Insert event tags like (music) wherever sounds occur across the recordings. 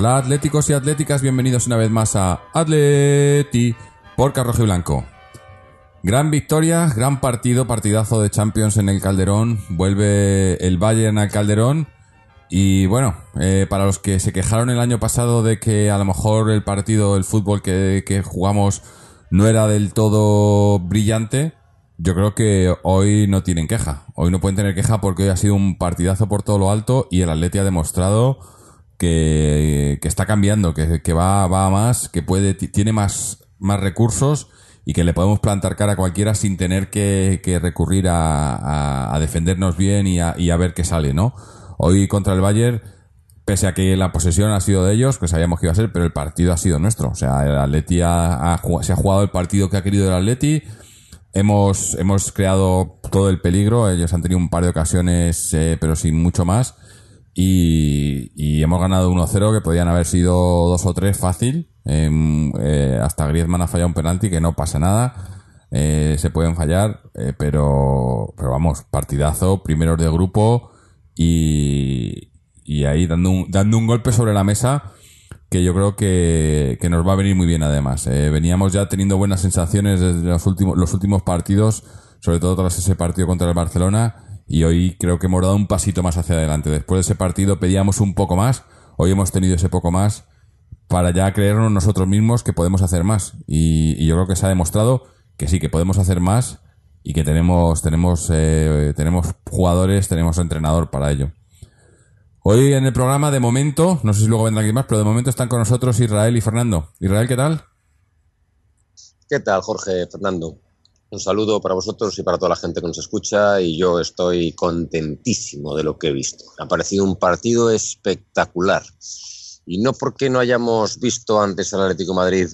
Hola atléticos y atléticas, bienvenidos una vez más a Atleti por Carrojo y Blanco. Gran victoria, gran partido, partidazo de Champions en el Calderón. Vuelve el Bayern al Calderón. Y bueno, eh, para los que se quejaron el año pasado de que a lo mejor el partido, el fútbol que, que jugamos no era del todo brillante, yo creo que hoy no tienen queja. Hoy no pueden tener queja porque hoy ha sido un partidazo por todo lo alto y el Atleti ha demostrado que, está cambiando, que, va, va a más, que puede, ti- tiene más, más recursos y que le podemos plantar cara a cualquiera sin tener que, recurrir a, defendernos bien y a, ver qué sale, ¿no? Hoy contra el Bayern, pese a que la posesión ha sido de ellos, que sabíamos que iba a ser, pero el partido ha sido nuestro. O sea, el Atleti ha- se ha jugado el partido que ha querido el Atleti. Hemos, hemos creado todo el peligro. Ellos han tenido un par de ocasiones, eh, pero sin mucho más. Y, hemos ganado 1-0 que podían haber sido 2 o 3 fácil. Em, eh, hasta Griezmann ha fallado un penalti que no pasa nada. Eh, se pueden fallar, eh, pero, pero vamos, partidazo, primeros de grupo y, y ahí dando un, dando un golpe sobre la mesa que yo creo que, que nos va a venir muy bien además. Eh, veníamos ya teniendo buenas sensaciones desde los últimos, los últimos partidos, sobre todo tras ese partido contra el Barcelona, y hoy creo que hemos dado un pasito más hacia adelante. Después de ese partido pedíamos un poco más, hoy hemos tenido ese poco más para ya creernos nosotros mismos que podemos hacer más. Y, yo creo que se ha demostrado que sí, que podemos hacer más y que tenemos, tenemos, eh, tenemos jugadores, tenemos entrenador para ello. Hoy en el programa, de momento, no sé si luego vendrá alguien más, pero de momento están con nosotros Israel y Fernando. Israel, ¿qué tal? ¿Qué tal, Jorge Fernando? Un saludo para vosotros y para toda la gente que nos escucha y yo estoy contentísimo de lo que he visto. Ha parecido un partido espectacular. Y no porque no hayamos visto antes al Atlético de Madrid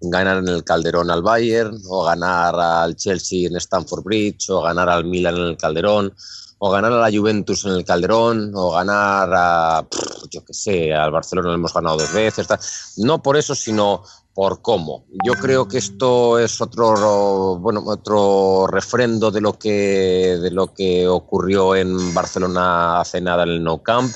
ganar en el Calderón al Bayern, o ganar al Chelsea en Stamford Bridge, o ganar al Milan en el Calderón, o ganar a la Juventus en el Calderón, o ganar a, yo qué sé, al Barcelona lo hemos ganado dos veces. tal. No por eso, sino por cómo. Yo creo que esto es otro, bueno, otro refrendo de lo que, de lo que ocurrió en Barcelona hace nada en el Nou Camp.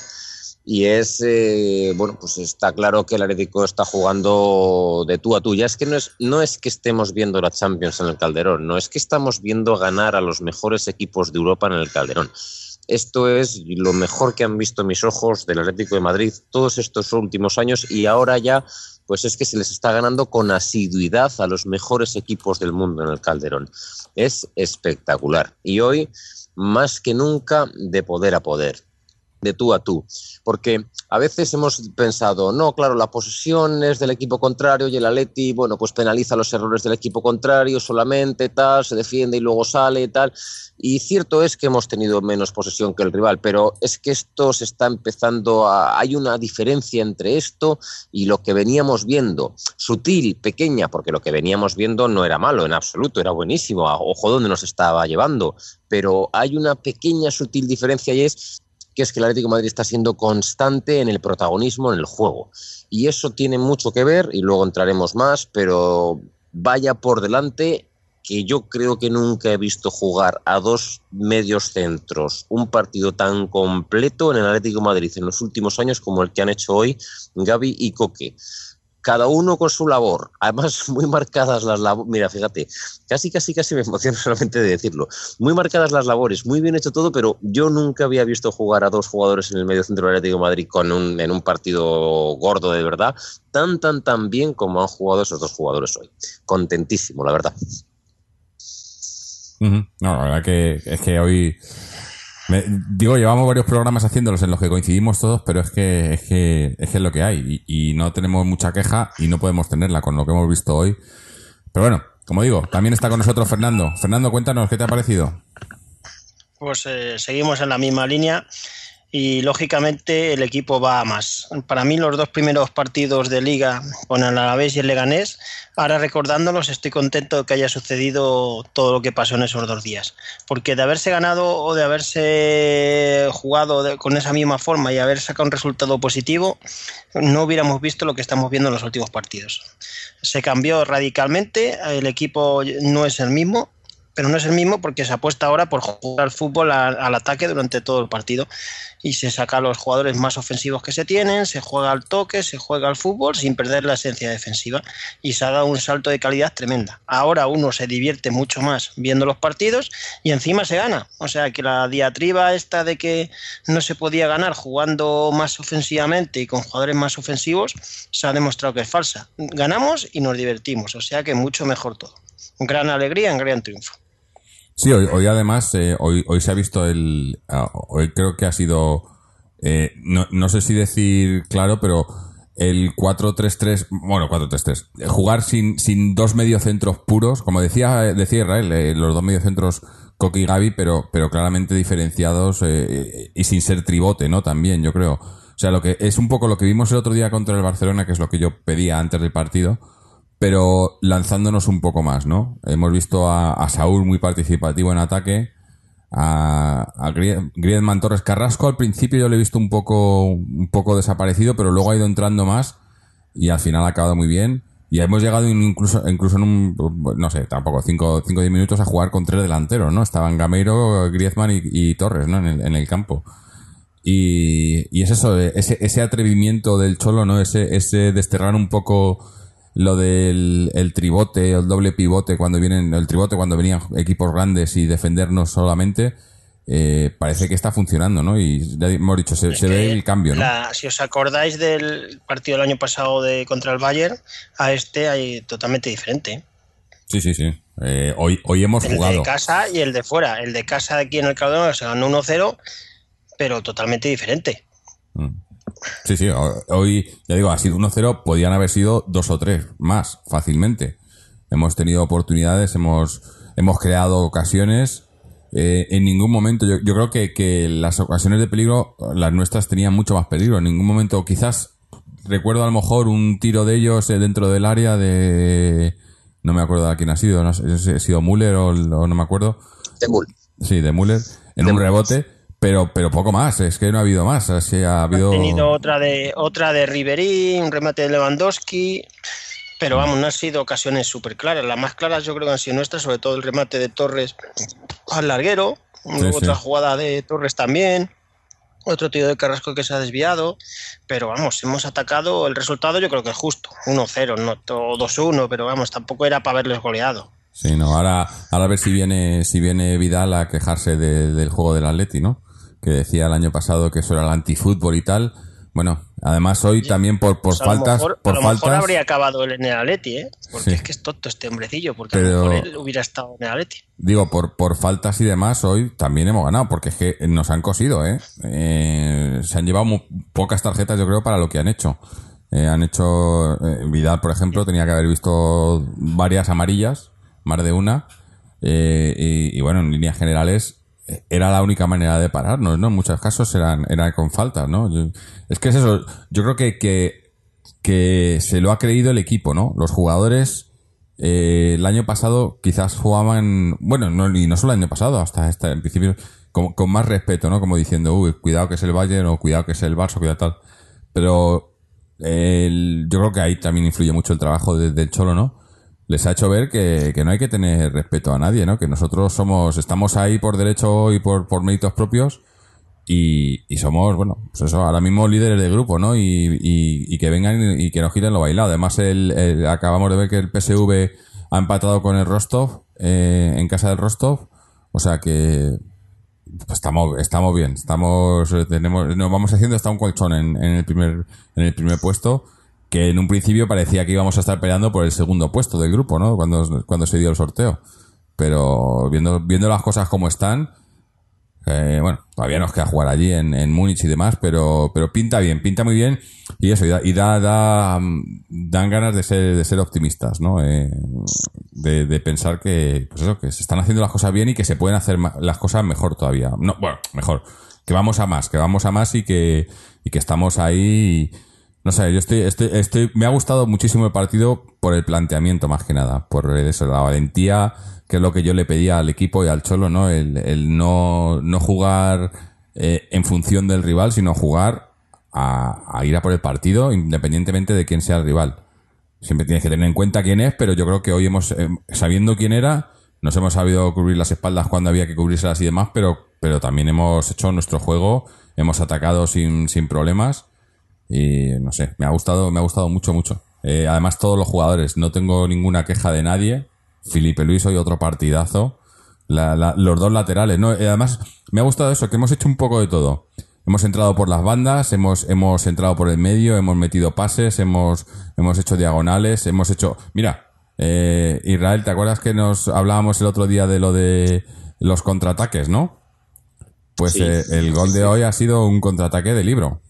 Y es, eh, bueno, pues está claro que el Atlético está jugando de tú a tú. Ya es que no es, no es que estemos viendo la Champions en el Calderón, no es que estamos viendo ganar a los mejores equipos de Europa en el Calderón. Esto es lo mejor que han visto mis ojos del Atlético de Madrid todos estos últimos años y ahora ya pues es que se les está ganando con asiduidad a los mejores equipos del mundo en el Calderón. Es espectacular. Y hoy, más que nunca, de poder a poder de tú a tú. Porque a veces hemos pensado, no, claro, la posesión es del equipo contrario y el Atleti, bueno, pues penaliza los errores del equipo contrario solamente, tal, se defiende y luego sale y tal. Y cierto es que hemos tenido menos posesión que el rival, pero es que esto se está empezando a... Hay una diferencia entre esto y lo que veníamos viendo. Sutil, pequeña, porque lo que veníamos viendo no era malo en absoluto, era buenísimo. Ojo donde nos estaba llevando. Pero hay una pequeña, sutil diferencia y es que es que el Atlético de Madrid está siendo constante en el protagonismo en el juego. Y eso tiene mucho que ver, y luego entraremos más, pero vaya por delante que yo creo que nunca he visto jugar a dos medios centros un partido tan completo en el Atlético Madrid en los últimos años como el que han hecho hoy Gaby y Coque. Cada uno con su labor, además (laughs) muy marcadas las labores. Mira, fíjate, casi, casi, casi me emociono (laughs) solamente de decirlo. Muy marcadas las labores, muy bien hecho todo, pero yo nunca había visto jugar a dos jugadores en el medio centro del Atlético de Madrid con un, en un partido gordo de verdad, tan, tan, tan bien como han jugado esos dos jugadores hoy. Contentísimo, la verdad. No, la verdad que es que hoy. Me- digo, llevamos varios programas haciéndolos en los que coincidimos todos, pero es que es que es, que es lo que hay. Y, no tenemos mucha queja y no podemos tenerla con lo que hemos visto hoy. Pero bueno, como digo, también está con nosotros Fernando. Fernando, cuéntanos, ¿qué te ha parecido? Pues eh, seguimos en la misma línea y lógicamente el equipo va a más. Para mí los dos primeros partidos de liga con el Alavés y el Leganés, ahora recordándolos estoy contento de que haya sucedido todo lo que pasó en esos dos días, porque de haberse ganado o de haberse jugado con esa misma forma y haber sacado un resultado positivo, no hubiéramos visto lo que estamos viendo en los últimos partidos. Se cambió radicalmente, el equipo no es el mismo, pero no es el mismo porque se apuesta ahora por jugar al fútbol al, ataque durante todo el partido y se saca a los jugadores más ofensivos que se tienen, se juega al toque, se juega al fútbol sin perder la esencia defensiva y se ha dado un salto de calidad tremenda. Ahora uno se divierte mucho más viendo los partidos y encima se gana. O sea que la diatriba esta de que no se podía ganar jugando más ofensivamente y con jugadores más ofensivos se ha demostrado que es falsa. Ganamos y nos divertimos, o sea que mucho mejor todo. Gran alegría, gran triunfo. Sí, hoy, además, eh, hoy, hoy se ha visto el. Ah, hoy creo que ha sido. Eh, no, no sé si decir claro, pero el 4-3-3, bueno, 4-3-3, jugar sin, sin dos mediocentros puros, como decía, decía Israel, eh, los dos mediocentros Coqui y Gaby, pero, pero claramente diferenciados y sin ser tribote, ¿no? También, yo creo. O sea, lo que es un poco lo que vimos el otro día contra el Barcelona, que es lo que yo pedía antes del partido, pero lanzándonos un poco más, ¿no? Hemos visto a, Saúl muy participativo en ataque, a, Griezmann Torres Carrasco al principio yo le he visto un poco, un poco desaparecido, pero luego ha ido entrando más y al final ha acabado muy bien. Y hemos llegado incluso, incluso en un, no sé, tampoco, 5 o 10 minutos a jugar con tres delanteros, ¿no? Estaban Gameiro, Griezmann y, Torres, ¿no? En el, en el campo. Y, y, es eso, ese, ese atrevimiento del Cholo, ¿no? Ese, ese desterrar un poco lo del el tribote, el doble pivote cuando vienen, el tribote cuando venían equipos grandes y defendernos solamente, eh, parece que está funcionando, ¿no? Y ya hemos dicho, se, ve el cambio, ¿no? si os acordáis del partido del año pasado de contra el Bayern, a este hay totalmente diferente. Sí, sí, sí. Eh, hoy, hoy hemos jugado. El de casa y el de fuera. El de casa aquí en el Calderón se ganó 1-0, pero totalmente diferente. Mm. Sí, sí, hoy, ya digo, ha sido 1-0, podían haber sido dos o tres más fácilmente. Hemos tenido oportunidades, hemos, hemos creado ocasiones. Eh, en ningún momento, yo, yo creo que, que, las ocasiones de peligro, las nuestras tenían mucho más peligro. En ningún momento, quizás, recuerdo a lo mejor un tiro de ellos eh, dentro del área de. No me acuerdo de quién ha sido, no sé si ha sido Müller o, no me acuerdo. De Müller. Sí, de Müller, en un rebote pero, pero poco más, es que no ha habido más. Así ha habido. tenido otra de, otra de Ribery, un remate de Lewandowski. Pero vamos, no han sido ocasiones súper claras. Las más claras yo creo que han sido nuestras, sobre todo el remate de Torres al larguero. otra jugada de Torres también. Otro tío de Carrasco que se ha desviado. Pero vamos, hemos atacado. El resultado yo creo que es justo. 1-0, no 2-1, pero vamos, tampoco era para haberles goleado. Sí, no, ahora, ahora a ver si viene, si viene Vidal a quejarse del juego del Atleti, ¿no? Que decía el año pasado que eso era el antifútbol y tal. Bueno, además hoy también por, por pues faltas. por a lo faltas, mejor habría acabado en el Atleti, ¿eh? Porque es que es tonto este hombrecillo, porque a lo mejor él hubiera estado en el Atleti. Digo, por, por faltas y demás, hoy también hemos ganado, porque es que nos han cosido, ¿eh? eh se han llevado pocas tarjetas, yo creo, para lo que han hecho. Eh, han hecho. Eh, Vidal, por ejemplo, tenía que haber visto varias amarillas, más de una. y, y bueno, en líneas generales, era la única manera de pararnos, ¿no? En muchos casos eran, eran con faltas, ¿no? es que es eso, yo creo que, que, que, se lo ha creído el equipo, ¿no? Los jugadores eh, el año pasado quizás jugaban, bueno, no, y no solo el año pasado, hasta, hasta en principio, con, con, más respeto, ¿no? Como diciendo, uy, cuidado que es el Bayern o cuidado que es el Barça, cuidado tal. Pero yo creo que ahí también influye mucho el trabajo del Cholo, ¿no? Les ha hecho ver que, no hay que tener respeto a nadie, ¿no? Que nosotros somos, estamos ahí por derecho y por, por méritos propios y, y somos, bueno, pues eso, ahora mismo líderes del grupo, ¿no? Y, y, que vengan y, que nos giren lo bailado. Además, el, acabamos de ver que el PSV ha empatado con el Rostov, eh, en casa del Rostov, o sea que pues estamos, estamos bien, estamos, tenemos, nos vamos haciendo hasta un colchón en, en el primer, en el primer puesto que en un principio parecía que íbamos a estar peleando por el segundo puesto del grupo, ¿no? Cuando, cuando se dio el sorteo. Pero viendo, viendo las cosas como están, eh, bueno, todavía nos queda jugar allí en, en Múnich y demás, pero, pero pinta bien, pinta muy bien. Y eso, y da, da, dan ganas de ser, de ser optimistas, ¿no? Eh, de, de, pensar que, pues eso, que se están haciendo las cosas bien y que se pueden hacer las cosas mejor todavía. No, bueno, mejor que vamos a más, que vamos a más y que, y que estamos ahí. No sé, yo estoy, estoy, estoy, me ha gustado muchísimo el partido por el planteamiento más que nada, por eso, la valentía, que es lo que yo le pedía al equipo y al Cholo, ¿no? El, el no, no jugar eh, en función del rival, sino jugar a, ir a por el partido, independientemente de quién sea el rival. Siempre tienes que tener en cuenta quién es, pero yo creo que hoy hemos, eh, sabiendo quién era, nos hemos sabido cubrir las espaldas cuando había que cubrirse y demás, pero, pero también hemos hecho nuestro juego, hemos atacado sin, sin problemas y no sé, me ha gustado, me ha gustado mucho, mucho. Eh, además todos los jugadores, no tengo ninguna queja de nadie. Felipe Luis hoy otro partidazo. los dos laterales, ¿no? Eh, además, me ha gustado eso, que hemos hecho un poco de todo. Hemos entrado por las bandas, hemos, hemos entrado por el medio, hemos metido pases, hemos, hemos hecho diagonales, hemos hecho... Mira, eh, Israel, ¿te acuerdas que nos hablábamos el otro día de lo de los contraataques, no? Pues eh, el gol de hoy ha sido un contraataque de libro.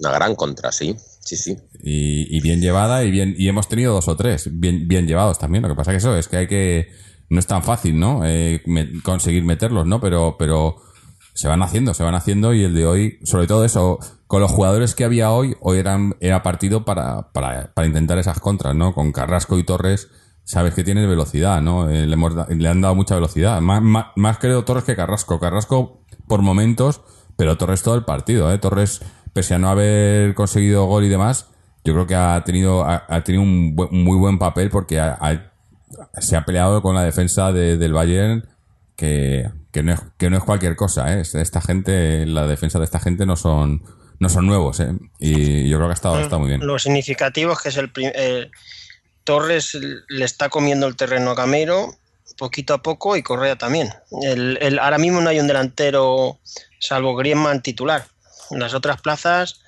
Una gran contra, sí. Sí, sí. Y, bien llevada y bien y hemos tenido dos o tres bien, bien llevados también. Lo que pasa que eso es que hay que... No es tan fácil, ¿no? Eh, conseguir meterlos, ¿no? Pero, pero se van haciendo, se van haciendo y el de hoy, sobre todo eso, con los jugadores que había hoy, hoy eran, era partido para, para, para intentar esas contras, ¿no? Con Carrasco y Torres, sabes que tiene velocidad, ¿no? Eh, le, hemos, le, han dado mucha velocidad. Más, más, creo Torres que Carrasco. Carrasco por momentos, pero Torres todo el partido, ¿eh? Torres, pese a no haber conseguido gol y demás, yo creo que ha tenido, ha, tenido un, muy buen papel porque se ha peleado con la defensa del Bayern que que no es, que no es cualquier cosa, ¿eh? Esta gente, la defensa de esta gente no son, no son nuevos, ¿eh? Y yo creo que ha estado, está muy bien. Lo significativo es que es el eh, Torres le está comiendo el terreno a Camero poquito a poco y Correa también. El, el, ahora mismo no hay un delantero salvo Griezmann titular. En las otras plazas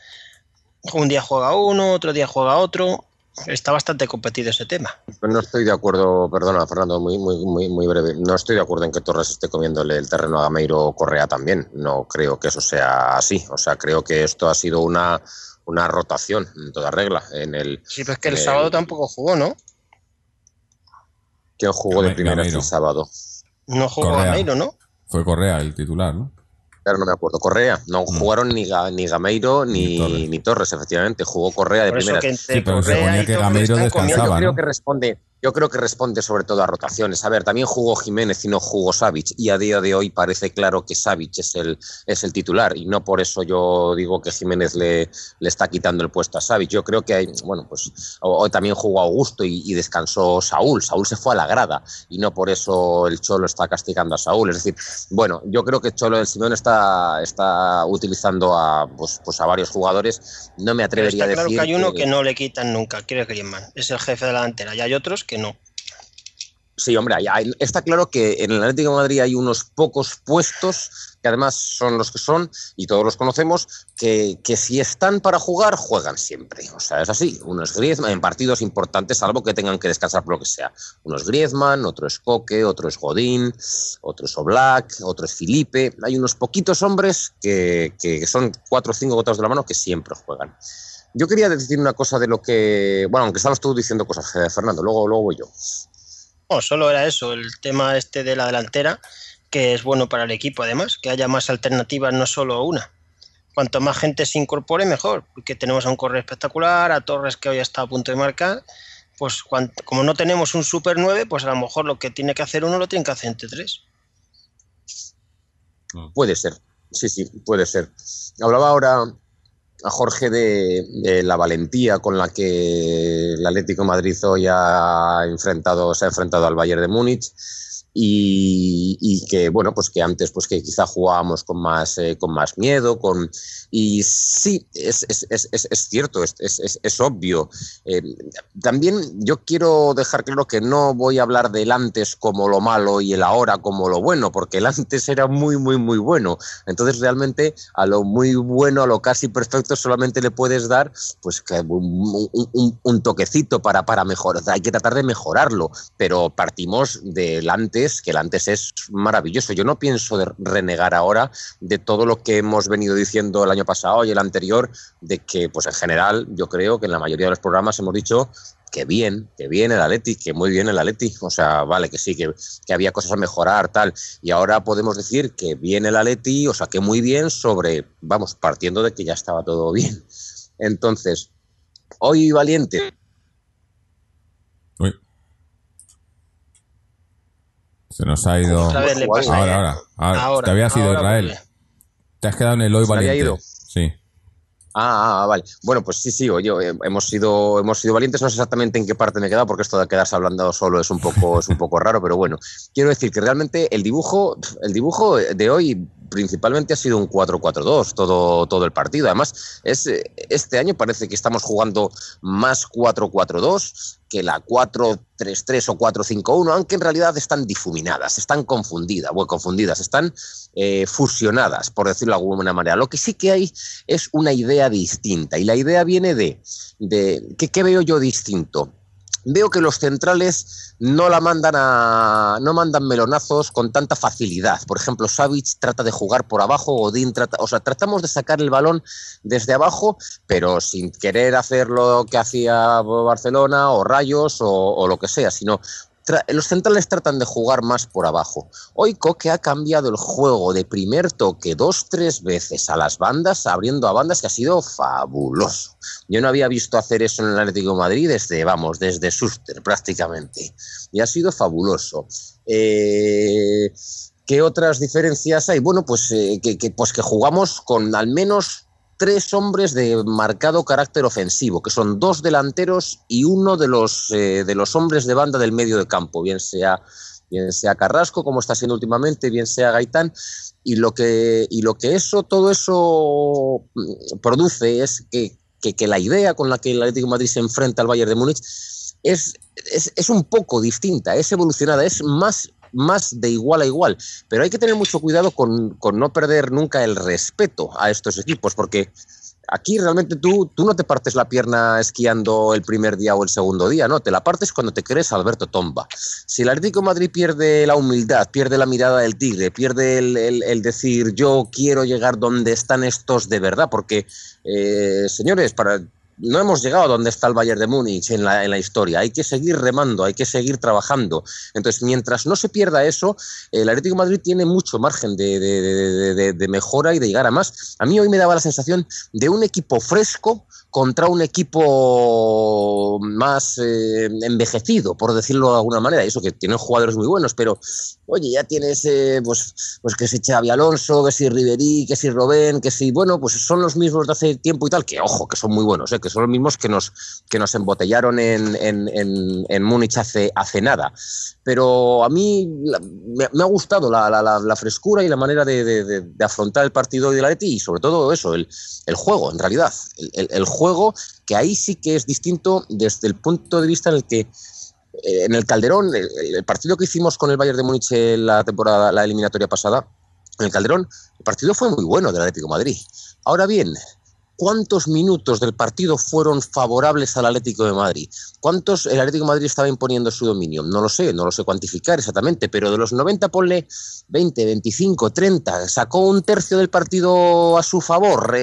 un día juega uno, otro día juega otro está bastante competido ese tema. No estoy de acuerdo, perdona Fernando, muy, muy, muy, muy breve. No estoy de acuerdo en que Torres esté comiéndole el terreno a Gameiro Correa también. No creo que eso sea así. O sea, creo que esto ha sido una, una rotación en toda regla. En el, sí, pero es que el, sábado tampoco jugó, ¿no? ¿Quién jugó de primera el sábado? No jugó Gameiro, ¿no? Fue Correa el titular, ¿no? Claro, no me acuerdo. Correa. No mm. jugaron ni, ni Gameiro ni, ni, Torres. efectivamente. Jugó Correa de primera. Sí, pero se ponía que Gameiro descansaba. Yo creo que responde yo creo que responde sobre todo a rotaciones. A ver, también jugó Jiménez y no jugó Savic, y a día de hoy parece claro que Savic es el, es el titular, y no por eso yo digo que Jiménez le, le está quitando el puesto a Savic. Yo creo que hay, bueno, pues hoy también jugó Augusto y, descansó Saúl. Saúl se fue a la grada, y no por eso el Cholo está castigando a Saúl. Es decir, bueno, yo creo que Cholo del Simón está, está utilizando a, pues, pues a varios jugadores. No me atrevería a decir. Claro que hay uno que, no le quitan nunca, quiere Griezmann. Es el jefe de la delantera, y hay otros que no. Sí, hombre, está claro que en el Atlético de Madrid hay unos pocos puestos, que además son los que son, y todos los conocemos, que, si están para jugar, juegan siempre. O sea, es así. Uno es Griezmann en partidos importantes, salvo que tengan que descansar por lo que sea. Uno es Griezmann, otro es Coque, otro es Godín, otro es Oblak, otro es Felipe. Hay unos poquitos hombres que, que son cuatro o cinco gotas de la mano que siempre juegan. Yo quería decir una cosa de lo que. Bueno, aunque estamos todos diciendo cosas, eh, Fernando, luego, luego voy yo. No, solo era eso, el tema este de la delantera, que es bueno para el equipo, además, que haya más alternativas, no solo una. Cuanto más gente se incorpore, mejor, porque tenemos a un correo espectacular, a Torres que hoy está a punto de marcar. Pues como no tenemos un Super 9, pues a lo mejor lo que tiene que hacer uno lo tiene que hacer entre tres. Puede ser, sí, sí, puede ser. Hablaba ahora a Jorge de, la valentía con la que el Atlético Madrid hoy ha enfrentado, se ha enfrentado al Bayern de Múnich y, que bueno pues que antes pues que quizá jugábamos con más eh, con más miedo con y sí es, es, es, es cierto es, obvio. Eh, también yo quiero dejar claro que no voy a hablar del antes como lo malo y el ahora como lo bueno porque el antes era muy muy muy bueno. Entonces realmente a lo muy bueno a lo casi perfecto solamente le puedes dar pues un, un, un toquecito para para mejorar hay que tratar de mejorarlo. Pero partimos del antes que el antes es maravilloso. Yo no pienso renegar ahora de todo lo que hemos venido diciendo el año pasado y el anterior, de que, pues en general, yo creo que en la mayoría de los programas hemos dicho que bien, que bien el Atleti, que muy bien el Atleti, o sea, vale, que sí, que, que, había cosas a mejorar, tal, y ahora podemos decir que bien el Atleti, o sea, que muy bien sobre, vamos, partiendo de que ya estaba todo bien. Entonces, hoy Valiente. Se nos ha ido. Otra vez le pasa ahora, ahora, ahora, ahora, Te había sido Israel. Te has quedado en el hoy ¿Se había valiente. ido? Sí. Ah, ah, vale. Bueno, pues sí, sí, oye, eh, hemos sido, hemos sido valientes, no sé exactamente en qué parte me he quedado, porque esto de quedarse hablando solo es un poco, es un poco raro, pero bueno. Quiero decir que realmente el dibujo, el dibujo de hoy principalmente ha sido un 4-4-2 todo, todo el partido. Además, es, este año parece que estamos jugando más 4-4-2 que la 4-3-3 o 4-5-1, aunque en realidad están difuminadas, están confundidas, bueno, confundidas, están eh, fusionadas, por decirlo de alguna manera. Lo que sí que hay es una idea distinta, y la idea viene de, de ¿qué, qué veo yo distinto? Veo que los centrales no la mandan a no mandan melonazos con tanta facilidad. Por ejemplo, Savic trata de jugar por abajo, Godín trata, o sea, tratamos de sacar el balón desde abajo, pero sin querer hacer lo que hacía Barcelona o Rayos o, o lo que sea, sino los centrales tratan de jugar más por abajo. Hoy Coque ha cambiado el juego de primer toque dos, tres veces a las bandas, abriendo a bandas que ha sido fabuloso. Yo no había visto hacer eso en el Atlético Madrid desde, vamos, desde Suster prácticamente. Y ha sido fabuloso. Eh, ¿Qué otras diferencias hay? Bueno, pues, eh, que, pues que jugamos con al menos tres hombres de marcado carácter ofensivo, que son dos delanteros y uno de los, eh, de los hombres de banda del medio de campo, bien sea, bien sea Carrasco, como está siendo últimamente, bien sea Gaitán, y lo que, y lo que eso, todo eso mm, produce es que, que, la idea con la que el Atlético de Madrid se enfrenta al Bayern de Múnich es, es, es un poco distinta, es evolucionada, es más más de igual a igual. Pero hay que tener mucho cuidado con, con, no perder nunca el respeto a estos equipos, porque aquí realmente tú, tú no te partes la pierna esquiando el primer día o el segundo día, no, te la partes cuando te crees Alberto Tomba. Si el Atlético Madrid pierde la humildad, pierde la mirada del tigre, pierde el, el, el decir yo quiero llegar donde están estos de verdad, porque, eh, señores, para no hemos llegado a donde está el Bayern de Múnich en la, en la, historia. Hay que seguir remando, hay que seguir trabajando. Entonces, mientras no se pierda eso, el Atlético Madrid tiene mucho margen de, de, de, mejora y de llegar a más. A mí hoy me daba la sensación de un equipo fresco contra un equipo más eh, envejecido, por decirlo de alguna manera. Eso que tienen jugadores muy buenos, pero oye, ya tienes eh, pues, pues que si Xavi Alonso, que si Riverí, que si Robén, que si, bueno, pues son los mismos de hace tiempo y tal, que ojo, que son muy buenos, eh, que son los mismos que nos, que nos embotellaron en, en, en, en Múnich hace, hace nada. Pero a mí la, me, me, ha gustado la, la, la, frescura y la manera de, de, afrontar el partido de la Leti y sobre todo eso, el, el juego, en realidad. El, el, el, juego que ahí sí que es distinto desde el punto de vista en el que eh, en el Calderón, el, partido que hicimos con el Bayern de Múnich en la temporada, la eliminatoria pasada, en el Calderón, el partido fue muy bueno del Atlético de Madrid. Ahora bien, ¿cuántos minutos del partido fueron favorables al Atlético de Madrid? ¿Cuántos el Atlético de Madrid estaba imponiendo su dominio? No lo sé, no lo sé cuantificar exactamente, pero de los 90 ponle 20, 25, 30, sacó un tercio del partido a su favor,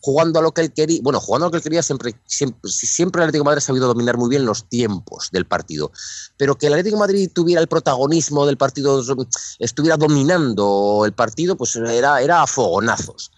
jugando a lo que él quería, bueno, jugando a lo que él quería, siempre, siempre, siempre el Atlético de Madrid ha sabido dominar muy bien los tiempos del partido, pero que el Atlético de Madrid tuviera el protagonismo del partido, estuviera dominando el partido, pues era, era a fogonazos.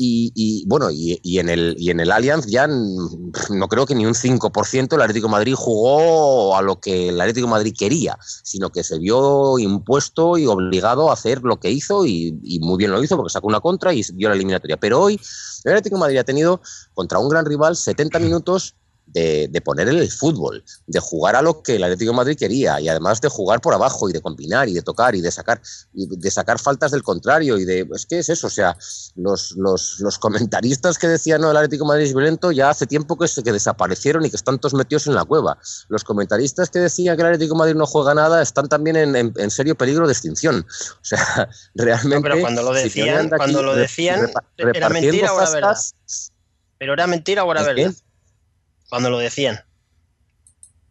Y, y, bueno, y, y, en el, y en el Allianz ya no creo que ni un 5% el Atlético Madrid jugó a lo que el Atlético Madrid quería, sino que se vio impuesto y obligado a hacer lo que hizo y, muy bien lo hizo porque sacó una contra y dio la eliminatoria. Pero hoy el Atlético Madrid ha tenido contra un gran rival 70 minutos de, de, poner en el fútbol, de jugar a lo que el Atlético de Madrid quería y además de jugar por abajo y de combinar y de tocar y de sacar y de sacar faltas del contrario y de es que es eso, o sea, los, los, los comentaristas que decían no el Atlético de Madrid es violento ya hace tiempo que, se, que desaparecieron y que están todos metidos en la cueva. Los comentaristas que decían que el Atlético de Madrid no juega nada están también en, en, en serio peligro de extinción. (laughs) O sea, realmente no, pero cuando lo decían, si cuando lo decían era mentira o era verdad. Pero era mentira o era verdad. Cuando lo decían.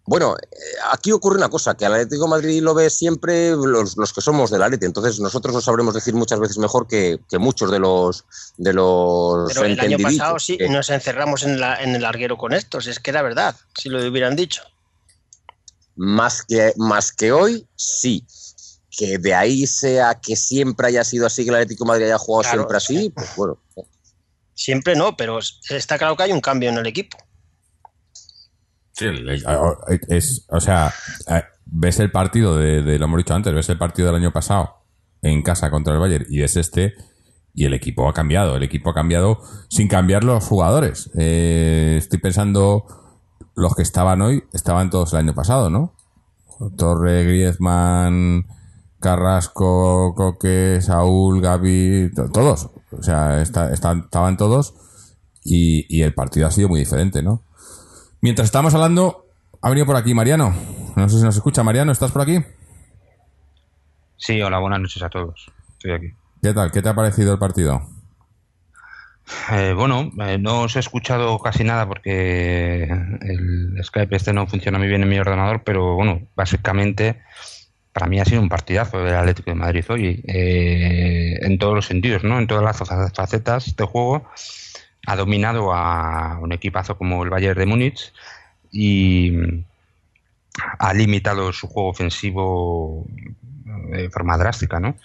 Bueno, eh, aquí ocurre una cosa, que al Atlético de Madrid lo ve siempre los, los que somos del Atleti, entonces nosotros lo sabremos decir muchas veces mejor que, que muchos de los de los Pero el año pasado sí que- nos encerramos en, la- en el larguero con estos, es que era verdad, si lo hubieran dicho. Más que, más que hoy, sí. Que de ahí sea que siempre haya sido así, que el Atlético de Madrid haya jugado Claro. siempre así, pues bueno. Siempre no, pero está claro que hay un cambio en el equipo. Sí, el- es, o sea, ves el partido de, de- lo hemos dicho antes, ves el partido del año pasado en casa contra el Bayern y es este y el equipo ha cambiado, el equipo ha cambiado sin cambiar los jugadores. Eh, estoy pensando los que estaban hoy estaban todos el año pasado, ¿no? Torre, Griezmann, Carrasco, Coque, Saúl, Gaby, to- todos. O sea, está- estaban todos y, y el partido ha sido muy diferente, ¿no? Mientras estamos hablando, ha venido por aquí Mariano. No sé si nos escucha. Mariano, ¿estás por aquí? Sí, hola, buenas noches a todos. Estoy aquí. ¿Qué tal? ¿Qué te ha parecido el partido? Eh, bueno, eh, no os he escuchado casi nada porque el Skype este no funciona muy bien en mi ordenador, pero bueno, básicamente para mí ha sido un partidazo del Atlético de Madrid hoy, eh, en todos los sentidos, ¿no? En todas las fa- facetas de juego. Ha dominado a un equipazo como el Bayern de Múnich y mm, ha limitado su juego ofensivo eh, de forma drástica, ¿no?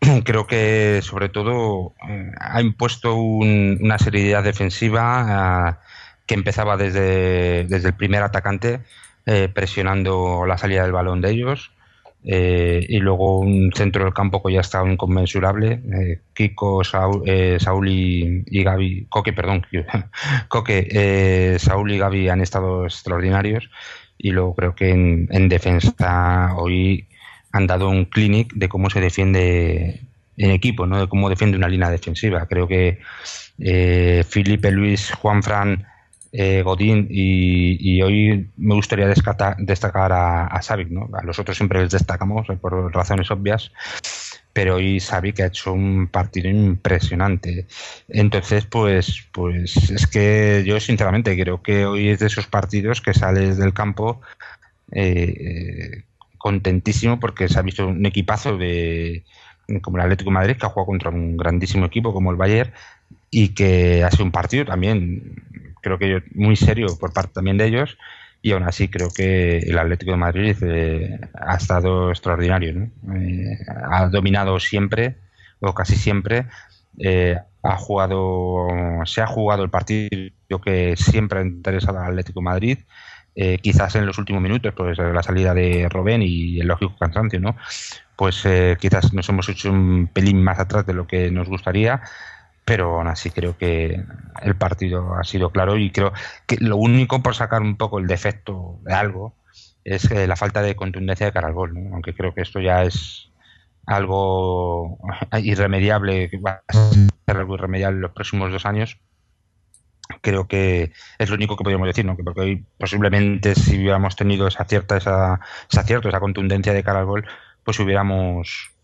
(clears throat) creo que sobre todo eh, ha impuesto un- una seriedad defensiva eh, que empezaba desde, desde el primer atacante eh, presionando la salida del balón de ellos eh, y luego un centro del campo que ya estaba inconmensurable eh, Kiko, Saúl, eh, Saúl y, Gaby Coque, perdón (laughs) Coque, eh, Saúl y Gaby han estado extraordinarios y luego creo que en, en defensa hoy han dado un clinic de cómo se defiende en equipo, ¿no? de cómo defiende una línea defensiva. Creo que Felipe Luis, Juan Fran, eh, Godín y, hoy me gustaría descata- destacar a, a ¿no? A los otros siempre les destacamos eh, por razones obvias, pero hoy Savic ha hecho un partido impresionante. Entonces, pues, pues es que yo sinceramente creo que hoy es de esos partidos que sales del campo eh, eh, contentísimo porque se ha visto un equipazo de como el Atlético Madrid que ha jugado contra un grandísimo equipo como el Bayern y que ha sido un partido también creo que muy serio por parte también de ellos y aún así creo que el Atlético de Madrid eh, ha estado extraordinario. Eh, ha dominado siempre o casi siempre eh, ha jugado se ha jugado el partido que siempre ha interesado al Atlético de Madrid eh, quizás en los últimos minutos, pues la salida de Robén y el lógico cansancio, ¿no? Pues quizás nos hemos hecho un pelín más atrás de lo que nos gustaría, pero aún así creo que el partido ha sido claro y creo que lo único por sacar un poco el defecto de algo es eh, la falta de contundencia de cara al gol, ¿no? aunque creo que esto ya es algo irremediable, que va a ser algo irremediable en los próximos dos años, creo que es lo único que podríamos decir, ¿no? Que porque hoy posiblemente si hubiéramos tenido esa cierta, esa, esa contundencia de cara al gol, pues hubiéramos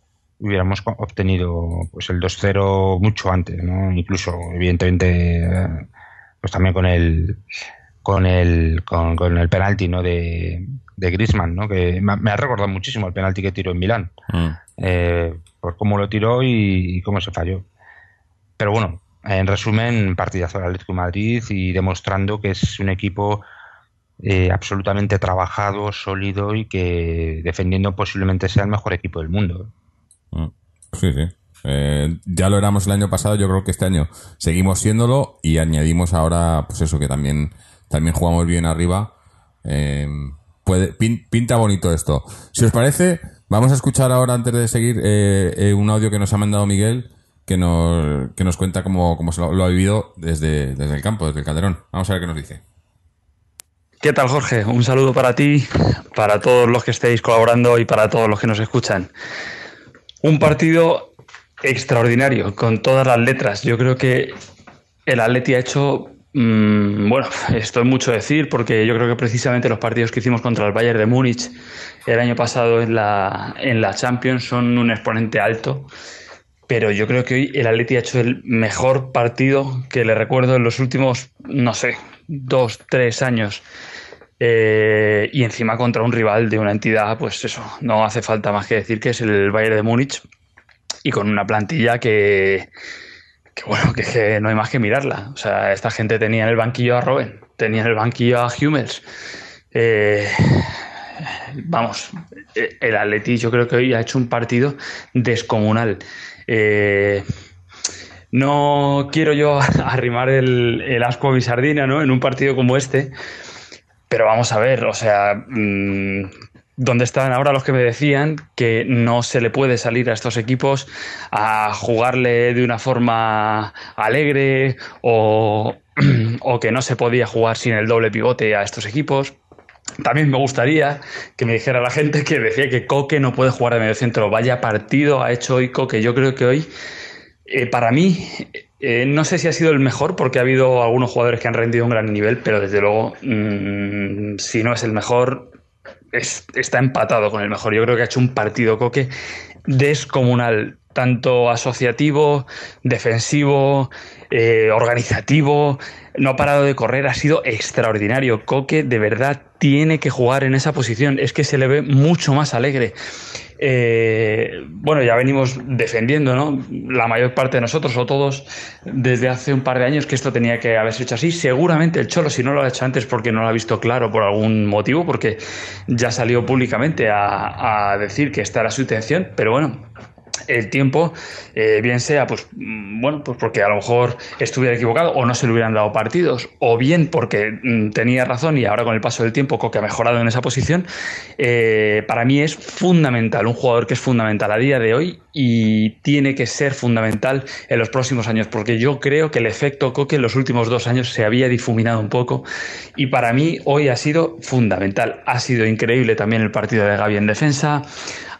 hubiéramos obtenido pues el 2-0 mucho antes, ¿no? Incluso, evidentemente, eh, pues también con el con el con, con el penalti, ¿no? De, de Griezmann, ¿no? Que me ha- recordado muchísimo el penalti que tiró en Milán eh, por cómo lo tiró y, y cómo se falló. Pero bueno, en resumen, partidazo del Atlético de Madrid y demostrando que es un equipo eh, absolutamente trabajado, sólido y que defendiendo posiblemente sea el mejor equipo del mundo. Mm. Sí, sí. Eh, ya lo éramos el año pasado, yo creo que este año seguimos siéndolo y añadimos ahora, pues eso, que también, también jugamos bien arriba. Eh, puede, pin- pinta bonito esto. Si os parece, vamos a escuchar ahora, antes de seguir, eh, eh, un audio que nos ha mandado Miguel, que nos, que nos cuenta cómo, cómo se lo, lo ha vivido desde, desde el campo, desde el Calderón. Vamos a ver qué nos dice. ¿Qué tal, Jorge? Un saludo para ti, para todos los que estéis colaborando y para todos los que nos escuchan. Un partido extraordinario, con todas las letras. Yo creo que el Atleti ha hecho, mm, bueno, (laughs) esto es mucho decir, porque yo creo que precisamente los partidos que hicimos contra el Bayern de Múnich el año pasado en la, en la Champions son un exponente alto. Pero yo creo que hoy el Atleti ha hecho el mejor partido que le recuerdo en los últimos, no sé, dos, tres años. Eh, y encima contra un rival de una entidad, pues eso, no hace falta más que decir que es el Bayern de Múnich y con una plantilla que, que bueno, que, no hay más que mirarla. O sea, esta gente tenía en el banquillo a Robben, tenía en el banquillo a Hummels. Eh, vamos, el Atleti yo creo que hoy ha hecho un partido descomunal. Eh, no quiero yo (laughs) arrimar el, asco a mi sardina, ¿no? En un partido como este. Pero vamos a ver, o sea, mm, ¿dónde están ahora los que me decían que no se le puede salir a estos equipos a jugarle de una forma alegre o, (clears throat) o que no se podía jugar sin el doble pivote a estos equipos? También me gustaría que me dijera la gente que decía que Coque no puede jugar de medio centro. Vaya partido ha hecho hoy Coque. Yo creo que hoy eh, para mí, eh, no sé si ha sido el mejor, porque ha habido algunos jugadores que han rendido un gran nivel, pero desde luego, mm, si no es el mejor, está empatado con el mejor. Yo creo que ha hecho un partido coque descomunal, tanto asociativo, defensivo, eh, organizativo, no ha parado de correr, ha sido extraordinario. Coque de verdad tiene que jugar en esa posición, es que se le ve mucho más alegre. Eh, bueno, ya venimos defendiendo, ¿no? La mayor parte de nosotros o todos desde hace un par de años que esto tenía que haberse hecho así. Seguramente el Cholo, si no lo ha hecho antes porque no lo ha visto claro por algún motivo, porque ya salió públicamente a, a decir que esta era su intención, pero bueno, el tiempo, eh, bien sea, pues, mm, bueno, pues porque a lo mejor estuviera equivocado o no se le hubieran dado partidos, o bien porque mm, tenía razón y ahora con el paso del tiempo Coque ha mejorado en esa posición, eh, para mí es fundamental, un jugador que es fundamental a día de hoy y tiene que ser fundamental en los próximos años, porque yo creo que el efecto Coque en los últimos dos años se había difuminado un poco y para mí hoy ha sido fundamental. Ha sido increíble también el partido de Gaby en defensa,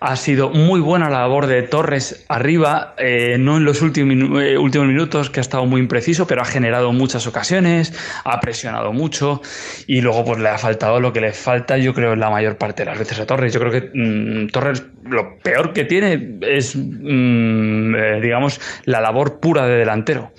ha sido muy buena la labor de Torres arriba, eh, no en los últimos, eh, últimos minutos, que ha estado muy impreciso, pero ha generado muchas ocasiones, ha presionado mucho y luego pues le ha faltado lo que le falta, yo creo, la mayor parte de las veces a Torres. Yo creo que mm, Torres lo peor que tiene es, mm, eh, digamos, la labor pura de delantero.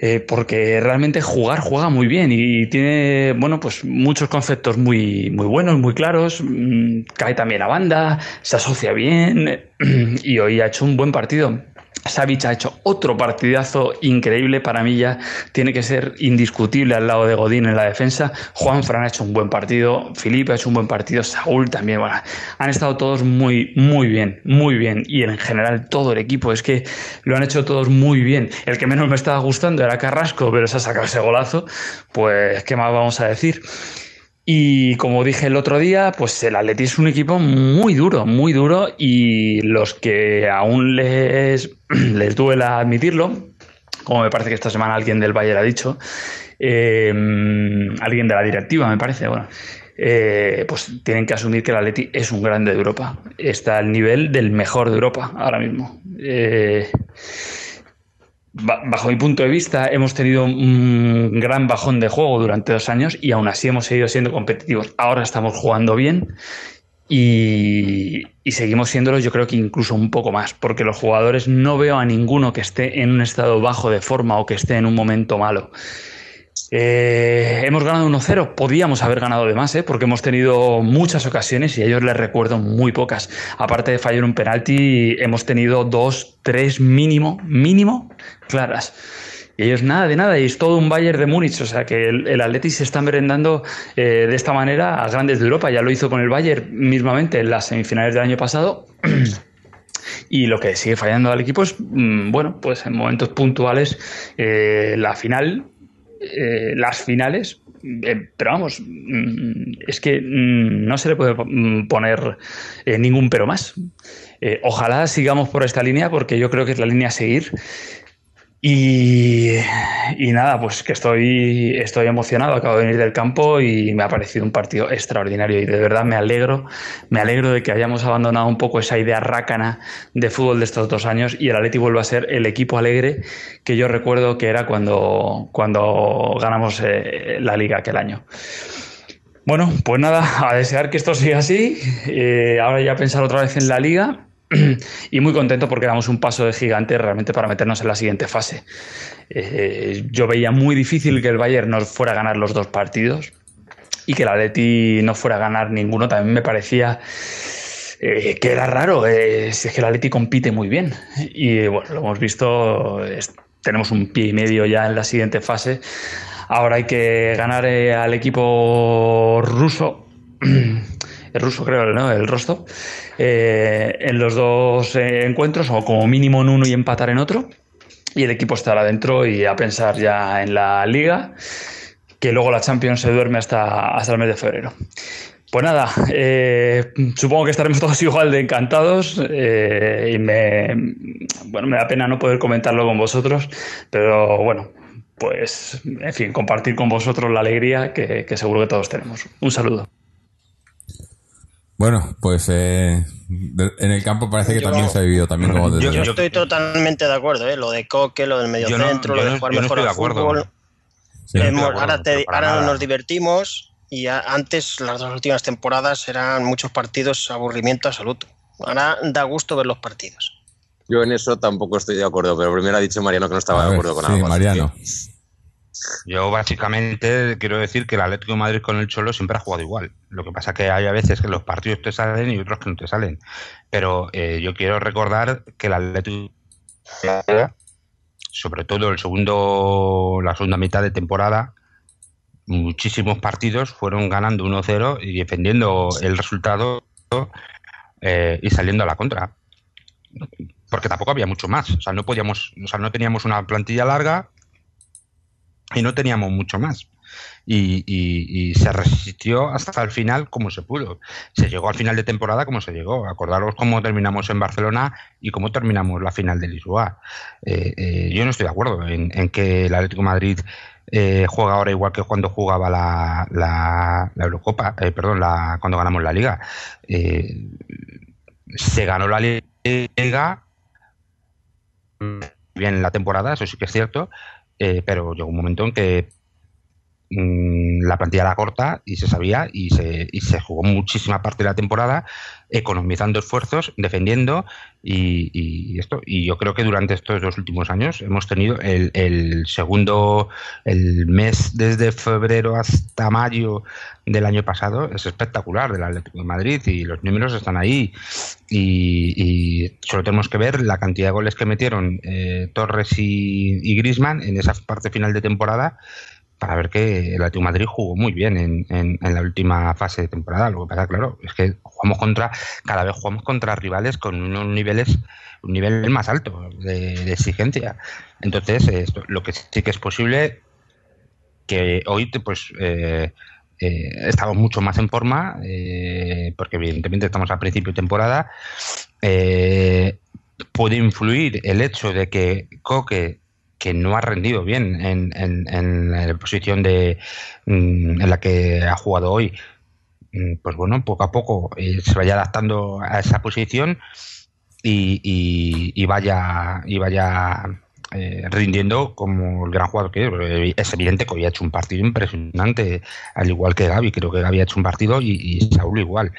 Eh, porque realmente jugar juega muy bien y tiene bueno pues muchos conceptos muy muy buenos muy claros. Mm, cae también a banda se asocia bien (clears throat) y hoy ha hecho un buen partido Savic ha hecho otro partidazo increíble. Para mí ya tiene que ser indiscutible al lado de Godín en la defensa. Juan Fran ha hecho un buen partido. Felipe ha hecho un buen partido. Saúl también. Bueno, han estado todos muy muy bien muy bien. Y en general todo el equipo. Es que lo han hecho todos muy bien. El que menos me estaba gustando era Carrasco pero se ha sacado ese golazo. Pues qué más vamos a decir y como dije el otro día, pues el Atleti es un equipo muy duro, muy duro y los que aún les, (clears throat) les duela admitirlo, como me parece que esta semana alguien del Bayern ha dicho, eh, alguien de la directiva me parece, bueno, eh, pues tienen que asumir que el Atleti es un grande de Europa, está al nivel del mejor de Europa ahora mismo. Eh, bajo mi punto de vista, hemos tenido un gran bajón de juego durante dos años y aún así hemos seguido siendo competitivos. Ahora estamos jugando bien y, seguimos siéndolo yo creo que incluso un poco más, porque los jugadores no veo a ninguno que esté en un estado bajo de forma o que esté en un momento malo. Eh, hemos ganado 1-0, podíamos haber ganado de más, ¿eh? porque hemos tenido muchas ocasiones y a ellos les recuerdo muy pocas. Aparte de fallar un penalti, hemos tenido dos, tres mínimo, mínimo claras. Y ellos nada de nada, y es todo un Bayern de Múnich, o sea que el, el se está merendando eh, de esta manera a grandes de Europa, ya lo hizo con el Bayern mismamente en las semifinales del año pasado. (clears throat) Y lo que sigue fallando al equipo es, mm, bueno, pues en momentos puntuales, la final eh, las finales, eh, pero vamos, mm, es que mm, no se le puede mm, poner eh, ningún pero más. ojalá sigamos por esta línea porque yo creo que es la línea a seguir y, nada, pues que estoy, estoy emocionado, acabo de venir del campo y me ha parecido un partido extraordinario y de verdad me alegro, me alegro de que hayamos abandonado un poco esa idea rácana de fútbol de estos dos años y el Atleti vuelva a ser el equipo alegre que yo recuerdo que era cuando, cuando ganamos eh, la liga aquel año. Bueno, pues nada, a desear que esto siga así, eh, ahora ya pensar otra vez en la liga (clears throat) y muy contento porque damos un paso de gigante realmente para meternos en la siguiente fase. Eh, yo veía muy difícil que el Bayern nos fuera a ganar los dos partidos. y que el Atleti no fuera a ganar ninguno también me parecía eh, que era raro. Eh, es que el Atleti compite muy bien y bueno, lo hemos visto, tenemos un pie y medio ya en la siguiente fase. Ahora hay que ganar al equipo ruso. (clears throat) el ruso creo, ¿no? El Rostov, en los dos encuentros, o como mínimo en uno y empatar en otro. Y el equipo estará dentro y a pensar ya en la liga que luego la Champions se duerme hasta, hasta el mes de febrero. Pues nada, eh, supongo que estaremos (laughs) todos igual de encantados eh, y me, bueno, me da pena no poder comentarlo con vosotros, pero bueno, pues en fin, compartir con vosotros la alegría que, seguro que todos tenemos. Un saludo. Bueno, pues eh, en el campo parece que también se ha vivido también como desde yo, estoy totalmente de acuerdo, ¿eh? lo de Coque, lo del mediocentro, lo de jugar mejor al fútbol ahora, nos divertimos y antes, las dos últimas temporadas, eran muchos partidos aburrimiento absoluto. Ahora da gusto ver los partidos. Yo en eso tampoco estoy de acuerdo, pero primero ha dicho Mariano que no estaba de acuerdo con sí, Mariano. Yo básicamente quiero decir que el Atlético de Madrid con el Cholo siempre ha jugado igual. Lo que pasa que hay a veces que los partidos te salen y otros que no te salen. Pero eh, yo quiero recordar que el Atlético sobre todo el segundo, la segunda mitad de temporada, muchísimos partidos fueron ganando 1-0 y defendiendo el resultado eh, y saliendo a la contra. Porque tampoco había mucho más. O sea, no podíamos, o sea, no teníamos una plantilla larga y no teníamos mucho más y, se resistió hasta el final como se pudo. Se llegó al final de temporada como se llegó. Acordaros cómo terminamos en Barcelona y cómo terminamos la final de Lisboa. Eh, eh, yo no estoy de acuerdo en, que el Atlético Madrid eh, juega ahora igual que cuando jugaba la, la, Eurocopa, perdón, la, cuando ganamos la Liga. se ganó la Liga bien la temporada, eso sí que es cierto, pero llegó un momento en que la plantilla era corta y se sabía y se, y se jugó muchísima parte de la temporada economizando esfuerzos, defendiendo y, esto. Y yo creo que durante estos dos últimos años hemos tenido el, segundo, el mes desde febrero hasta mayo del año pasado es espectacular del Atlético de Madrid y los números están ahí y, solo tenemos que ver la cantidad de goles que metieron eh, Torres y, y Grisman en esa parte final de temporada para ver que el Atlético Madrid jugó muy bien en, en, la última fase de temporada. Lo que pasa, claro, es que jugamos contra, cada vez jugamos contra rivales con unos niveles, un nivel más alto de, exigencia. Entonces, esto, lo que sí que es posible que hoy, pues, eh, eh, estamos mucho más en forma, eh, porque evidentemente estamos a principio de temporada. puede influir el hecho de que Coque que no ha rendido bien en, en, la posición de, mm, en la que ha jugado hoy. Mm, pues bueno, poco a poco eh, se vaya adaptando a esa posición y, y, vaya y vaya eh, rindiendo como el gran jugador que es. Es evidente que hoy ha hecho un partido impresionante, al igual que Gaby. Creo que Gaby ha hecho un partido y, y Saúl igual.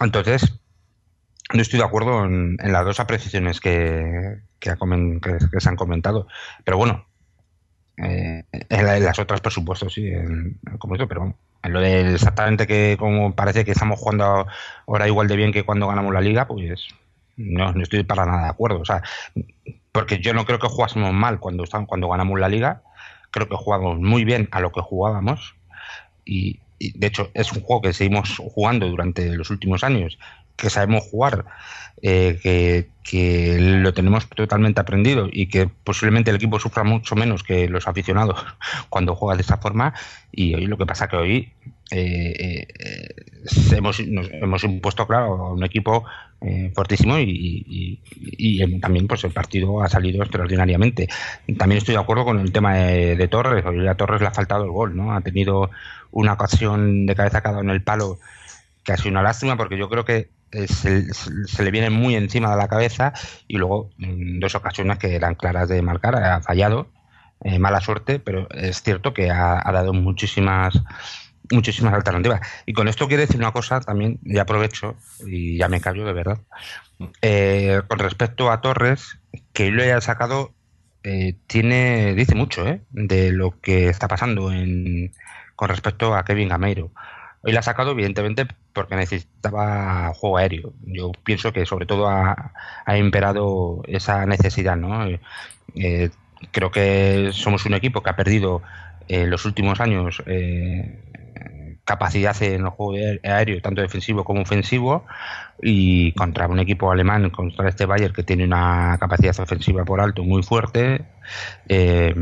Entonces, no estoy de acuerdo en, las dos apreciaciones que, que, se han comentado. Pero bueno, eh, en, las otras, por supuesto, sí, en, como esto, pero en lo de exactamente que como parece que estamos jugando ahora igual de bien que cuando ganamos la liga, pues no, no estoy para nada de acuerdo. O sea, porque yo no creo que jugásemos mal cuando, cuando ganamos la liga, creo que jugamos muy bien a lo que jugábamos y, y de hecho es un juego que seguimos jugando durante los últimos años que sabemos jugar, eh, que, lo tenemos totalmente aprendido y que posiblemente el equipo sufra mucho menos que los aficionados (laughs) cuando juega de esa forma. Y hoy lo que pasa que hoy eh, eh, hemos, hemos impuesto, claro, un equipo fortísimo y, también pues el partido ha salido extraordinariamente. También estoy de acuerdo con el tema de, Torres. Hoy a Torres le ha faltado el gol, ¿no? Ha tenido una ocasión de cabeza cada en el palo que ha sido una lástima porque yo creo que eh, se, le viene muy encima de la cabeza y luego en dos ocasiones que eran claras de marcar, ha fallado, eh, mala suerte, pero es cierto que ha, dado muchísimas muchísimas alternativas. Y con esto quiero decir una cosa también, y aprovecho, y ya me callo de verdad, eh, con respecto a Torres, que lo haya sacado eh, tiene dice mucho ¿eh? de lo que está pasando en, con respecto a Kevin Gameiro. Hoy la ha sacado, evidentemente, porque necesitaba juego aéreo. Yo pienso que sobre todo ha, imperado esa necesidad, ¿no? Eh, creo que somos un equipo que ha perdido en los últimos años eh, capacidad en el juego aéreo, tanto defensivo como ofensivo, y contra un equipo alemán, contra este Bayern que tiene una capacidad ofensiva por alto muy fuerte, eh,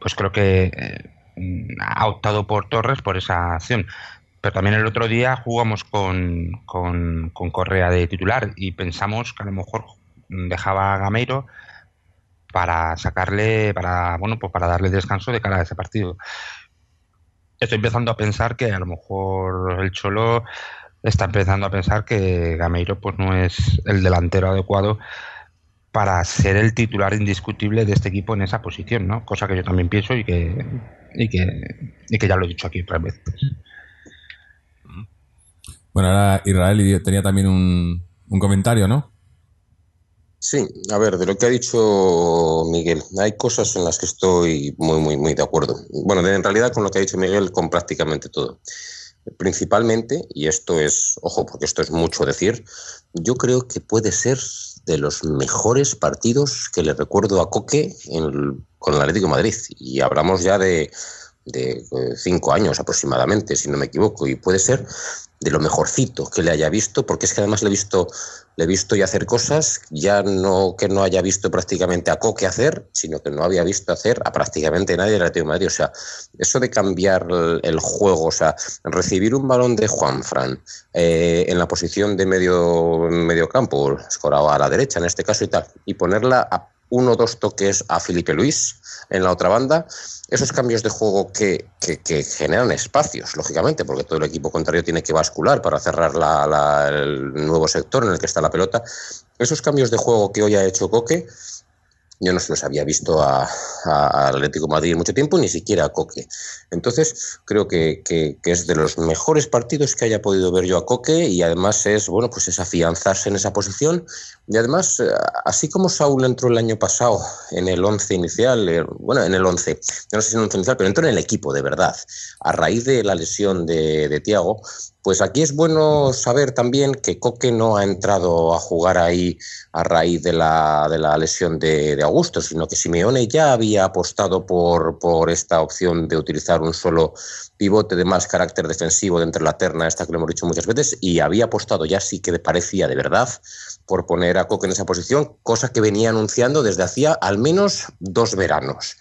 pues creo que eh, ha optado por Torres por esa acción. Pero también el otro día jugamos con, con, Correa de titular y pensamos que a lo mejor dejaba a Gameiro para sacarle, para, bueno, pues para darle descanso de cara a ese partido estoy empezando a pensar que a lo mejor el Cholo está empezando a pensar que Gameiro pues no es el delantero adecuado para ser el titular indiscutible de este equipo en esa posición, ¿no? Cosa que yo también pienso y que y que, y que ya lo he dicho aquí otras veces. Bueno, ahora Israel tenía también un, un comentario, ¿no? Sí, a ver, de lo que ha dicho Miguel, hay cosas en las que estoy muy, muy, muy de acuerdo. Bueno, en realidad con lo que ha dicho Miguel, con prácticamente todo. Principalmente, y esto es, ojo, porque esto es mucho decir, yo creo que puede ser de los mejores partidos que le recuerdo a Coque con el Atlético Madrid. Y hablamos ya de, de eh, cinco años aproximadamente, si no me equivoco, y puede ser de lo mejorcito que le haya visto, porque es que además le he visto, le he visto y hacer cosas, ya no que no haya visto prácticamente a Coque hacer, sino que no había visto hacer a prácticamente nadie del Atlético de. O sea, eso de cambiar el, juego, o sea, recibir un balón de Juan Fran eh, en la posición de medio, medio campo, escorado a la derecha en este caso y tal, y ponerla a uno o dos toques a Felipe Luis en la otra banda, esos cambios de juego que, generan espacios, lógicamente, porque todo el equipo contrario tiene que bascular para cerrar el nuevo sector en el que está la pelota, esos cambios de juego que hoy ha hecho Coque, yo no se los había visto a, Atlético Madrid en mucho tiempo, ni siquiera a Coque. Entonces, creo que, es de los mejores partidos que haya podido ver yo a Coque y además es, bueno, pues es afianzarse en esa posición. Y además, eh, así como Saúl entró el año pasado en el 11 inicial, eh, bueno, en el 11, no sé si en el 11 inicial, pero entró en el equipo de verdad, a raíz de la lesión de Tiago, pues aquí es bueno saber también que Coque no ha entrado a jugar ahí a raíz de la, de la lesión de, Augusto, sino que Simeone ya había apostado por, por esta opción de utilizar un solo pivote de más carácter defensivo de entre la terna, esta que lo hemos dicho muchas veces, y había apostado ya sí que parecía de verdad por poner a Coque en esa posición, cosa que venía anunciando desde hacía al menos dos veranos.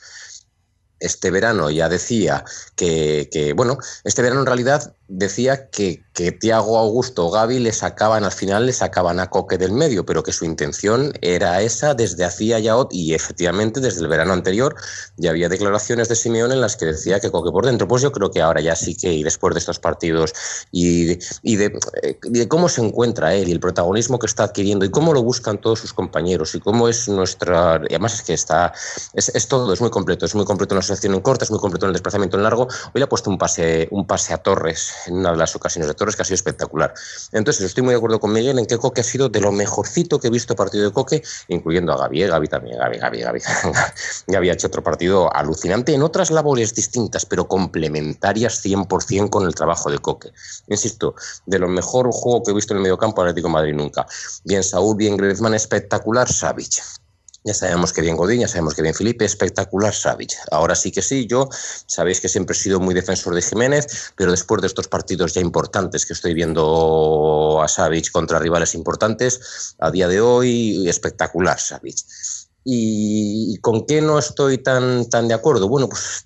Este verano ya decía que, que, bueno, este verano en realidad decía que, que Tiago Augusto o Gaby le sacaban, al final le sacaban a Coque del medio, pero que su intención era esa desde hacía ya, y efectivamente desde el verano anterior ya había declaraciones de Simeón en las que decía que Coque por dentro. Pues yo creo que ahora ya sí que, y después de estos partidos, y, y, de, de, cómo se encuentra él y el protagonismo que está adquiriendo y cómo lo buscan todos sus compañeros y cómo es nuestra. Y además es que está. Es, es todo, es muy completo, es muy completo en la asociación en corta, es muy completo en el desplazamiento en largo. Hoy le ha puesto un pase, un pase a Torres en una de las ocasiones de Torres que ha sido espectacular. Entonces, estoy muy de acuerdo con Miguel en que Coque ha sido de lo mejorcito que he visto partido de Coque, incluyendo a Gaby. Gaby también, Gaby, Gaby, Gaby. Gaby ha hecho otro partido alucinante en otras labores distintas, pero complementarias 100% con el trabajo de Coque. Insisto, de lo mejor juego que he visto en el mediocampo Atlético Madrid nunca. Bien Saúl, bien Griezmann, espectacular, Savic. Ya sabemos que bien Godín, ya sabemos que bien Felipe, espectacular Savic. Ahora sí que sí, yo sabéis que siempre he sido muy defensor de Jiménez, pero después de estos partidos ya importantes que estoy viendo a Savic contra rivales importantes, a día de hoy espectacular Savic. ¿Y con qué no estoy tan, tan de acuerdo? Bueno, pues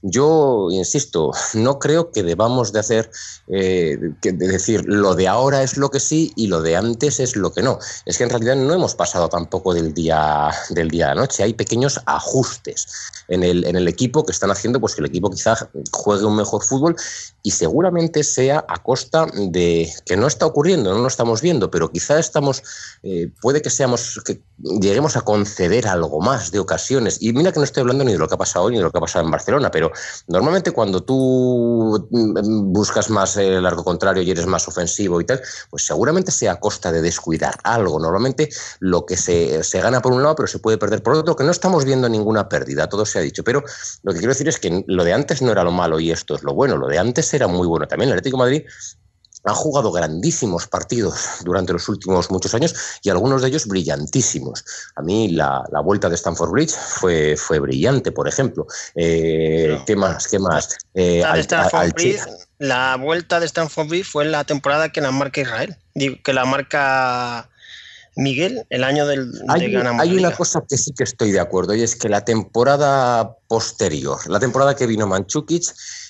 yo insisto, no creo que debamos de hacer, eh, de decir, lo de ahora es lo que sí y lo de antes es lo que no. Es que en realidad no hemos pasado tampoco del día, del día a la noche. Hay pequeños ajustes en el, en el equipo que están haciendo pues que el equipo quizá juegue un mejor fútbol y seguramente sea a costa de que no está ocurriendo, no lo estamos viendo, pero quizá estamos, eh, puede que seamos, que lleguemos a conceder ceder algo más de ocasiones. Y mira que no estoy hablando ni de lo que ha pasado hoy ni de lo que ha pasado en Barcelona, pero normalmente cuando tú mm, buscas más el largo contrario y eres más ofensivo y tal, pues seguramente sea a costa de descuidar algo. Normalmente lo que se, se gana por un lado, pero se puede perder por otro, que no estamos viendo ninguna pérdida, todo se ha dicho. Pero lo que quiero decir es que lo de antes no era lo malo y esto es lo bueno. Lo de antes era muy bueno también. El Atlético de Madrid ha jugado grandísimos partidos durante los últimos muchos años y algunos de ellos brillantísimos. A mí la, la vuelta de Stanford Bridge fue, fue brillante, por ejemplo. Eh, ¿Qué más? ¿Qué más? Eh, La, de al- Stanford al- Bridge, la vuelta de Stanford Bridge fue en la temporada que la marca Israel. Digo, que la marca Miguel, el año del, de Hay, ganamos hay una cosa que sí que estoy de acuerdo y es que la temporada posterior, la temporada que vino Manchukic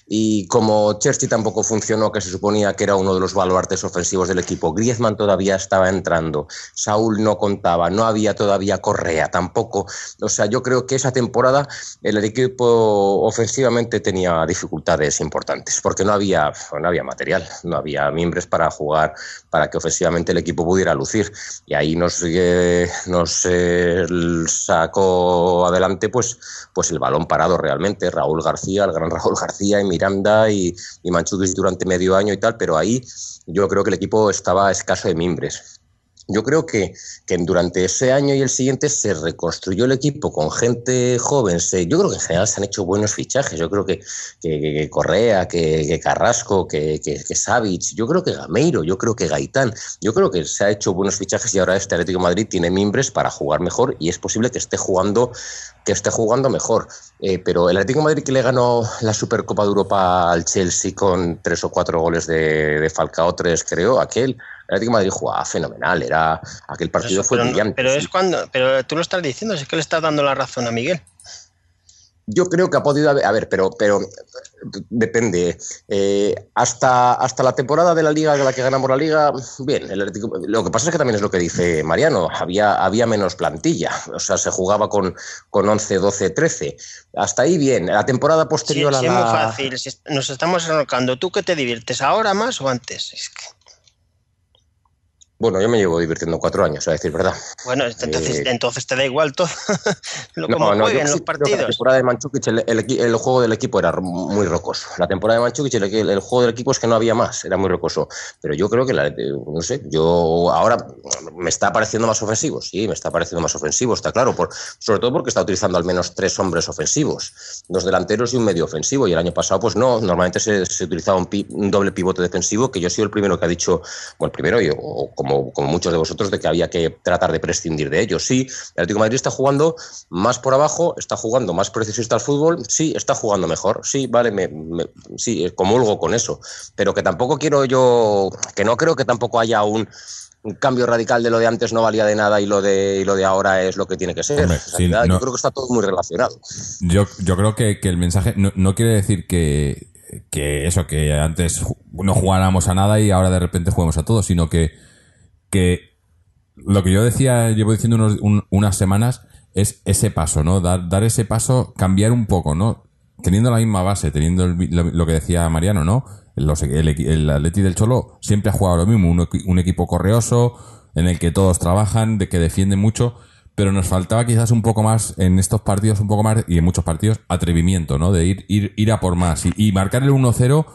y como Chelsea tampoco funcionó, que se suponía que era uno de los baluartes ofensivos del equipo, Griezmann todavía estaba entrando, Saúl no contaba, no había todavía Correa tampoco. O sea, yo creo que esa temporada el equipo ofensivamente tenía dificultades importantes porque no había, no había material, no había miembros para jugar, para que ofensivamente el equipo pudiera lucir. Y ahí nos, eh, nos eh, sacó adelante pues, pues el balón parado realmente, Raúl García, el gran (laughs) Raúl García y Miranda y, y durante medio año y tal, pero ahí yo creo que el equipo estaba escaso de mimbres. Yo creo que, que durante ese año y el siguiente se reconstruyó el equipo con gente joven. Se, yo creo que en general se han hecho buenos fichajes. Yo creo que, que, Correa, que, Carrasco, que, Savic, yo creo que Gameiro, yo creo que Gaitán. Yo creo que se ha hecho buenos fichajes y ahora este Atlético Madrid tiene mimbres para jugar mejor y es posible que esté jugando, que esté jugando mejor. Eh, pero el Atlético Madrid que le ganó la Supercopa de Europa al Chelsea con tres o cuatro goles de Falcao, tres creo, aquel. El Atlético de Madrid jugaba fenomenal, era aquel partido fue pero, brillante. pero es cuando, pero tú lo estás diciendo, es que le estás dando la razón a Miguel. Yo creo que ha podido haber, a ver, pero, pero depende. Eh, hasta, hasta la temporada de la liga, de la que ganamos la liga, bien, el Atlético- lo que pasa es que también es lo que dice Mariano, había, había menos plantilla, o sea, se jugaba con, con 11, 12, 13. Hasta ahí bien, la temporada Sí, posterior a sí, es muy la... fácil. nos estamos enrocando. ¿Tú qué te diviertes? ¿Ahora más o antes? Es que- Bueno, yo me llevo divirtiendo cuatro años, a decir verdad. bueno, entonces, Eh, entonces te da igual todo. (laughs) lo No, como no, yo jueguen los que La partidos. temporada de Manchukic, el, el juego del equipo era muy rocoso. La temporada de Manchukic, el, el juego del equipo es que no había más, era muy rocoso. Pero yo creo que, la, no sé, yo ahora me está pareciendo más ofensivo, sí, me está pareciendo más ofensivo, está claro. Por, sobre todo porque está utilizando al menos tres hombres ofensivos, dos delanteros y un medio ofensivo. Y el año pasado, pues no, normalmente se, se utilizaba un, pi- un doble pivote defensivo, que yo he sido el primero que ha dicho, bueno, el primero, y, o como, como muchos de vosotros, de que había que tratar de prescindir de ellos. Sí, el Atlético de Madrid está jugando más por abajo, está jugando más precisista al fútbol, sí, está jugando mejor, sí, vale, me, me- sí, comulgo con eso, pero que tampoco quiero yo, que no creo que tampoco haya un, un cambio radical de lo de antes no valía de nada y lo de, y lo de ahora es lo que tiene que ser. Hombre, sí, no- Yo creo que está todo muy relacionado. Yo, yo creo que, que el mensaje no, no quiere decir que, que eso, que antes no jugáramos a nada y ahora de repente juguemos a todo, sino que, que lo que yo decía, llevo diciendo unos- un- unas semanas, es ese paso, ¿no? Dar, dar ese paso, cambiar un poco, ¿no? Teniendo la misma base, teniendo el lo, que decía Mariano, ¿no? Los- el, el Atleti del Cholo siempre ha jugado lo mismo, un, un equipo correoso, en el que todos trabajan, de que defienden mucho, pero nos faltaba quizás un poco más en estos partidos, un poco más, y en muchos partidos, atrevimiento, ¿no? De ir, ir, ir a por más y, y marcar el 1-0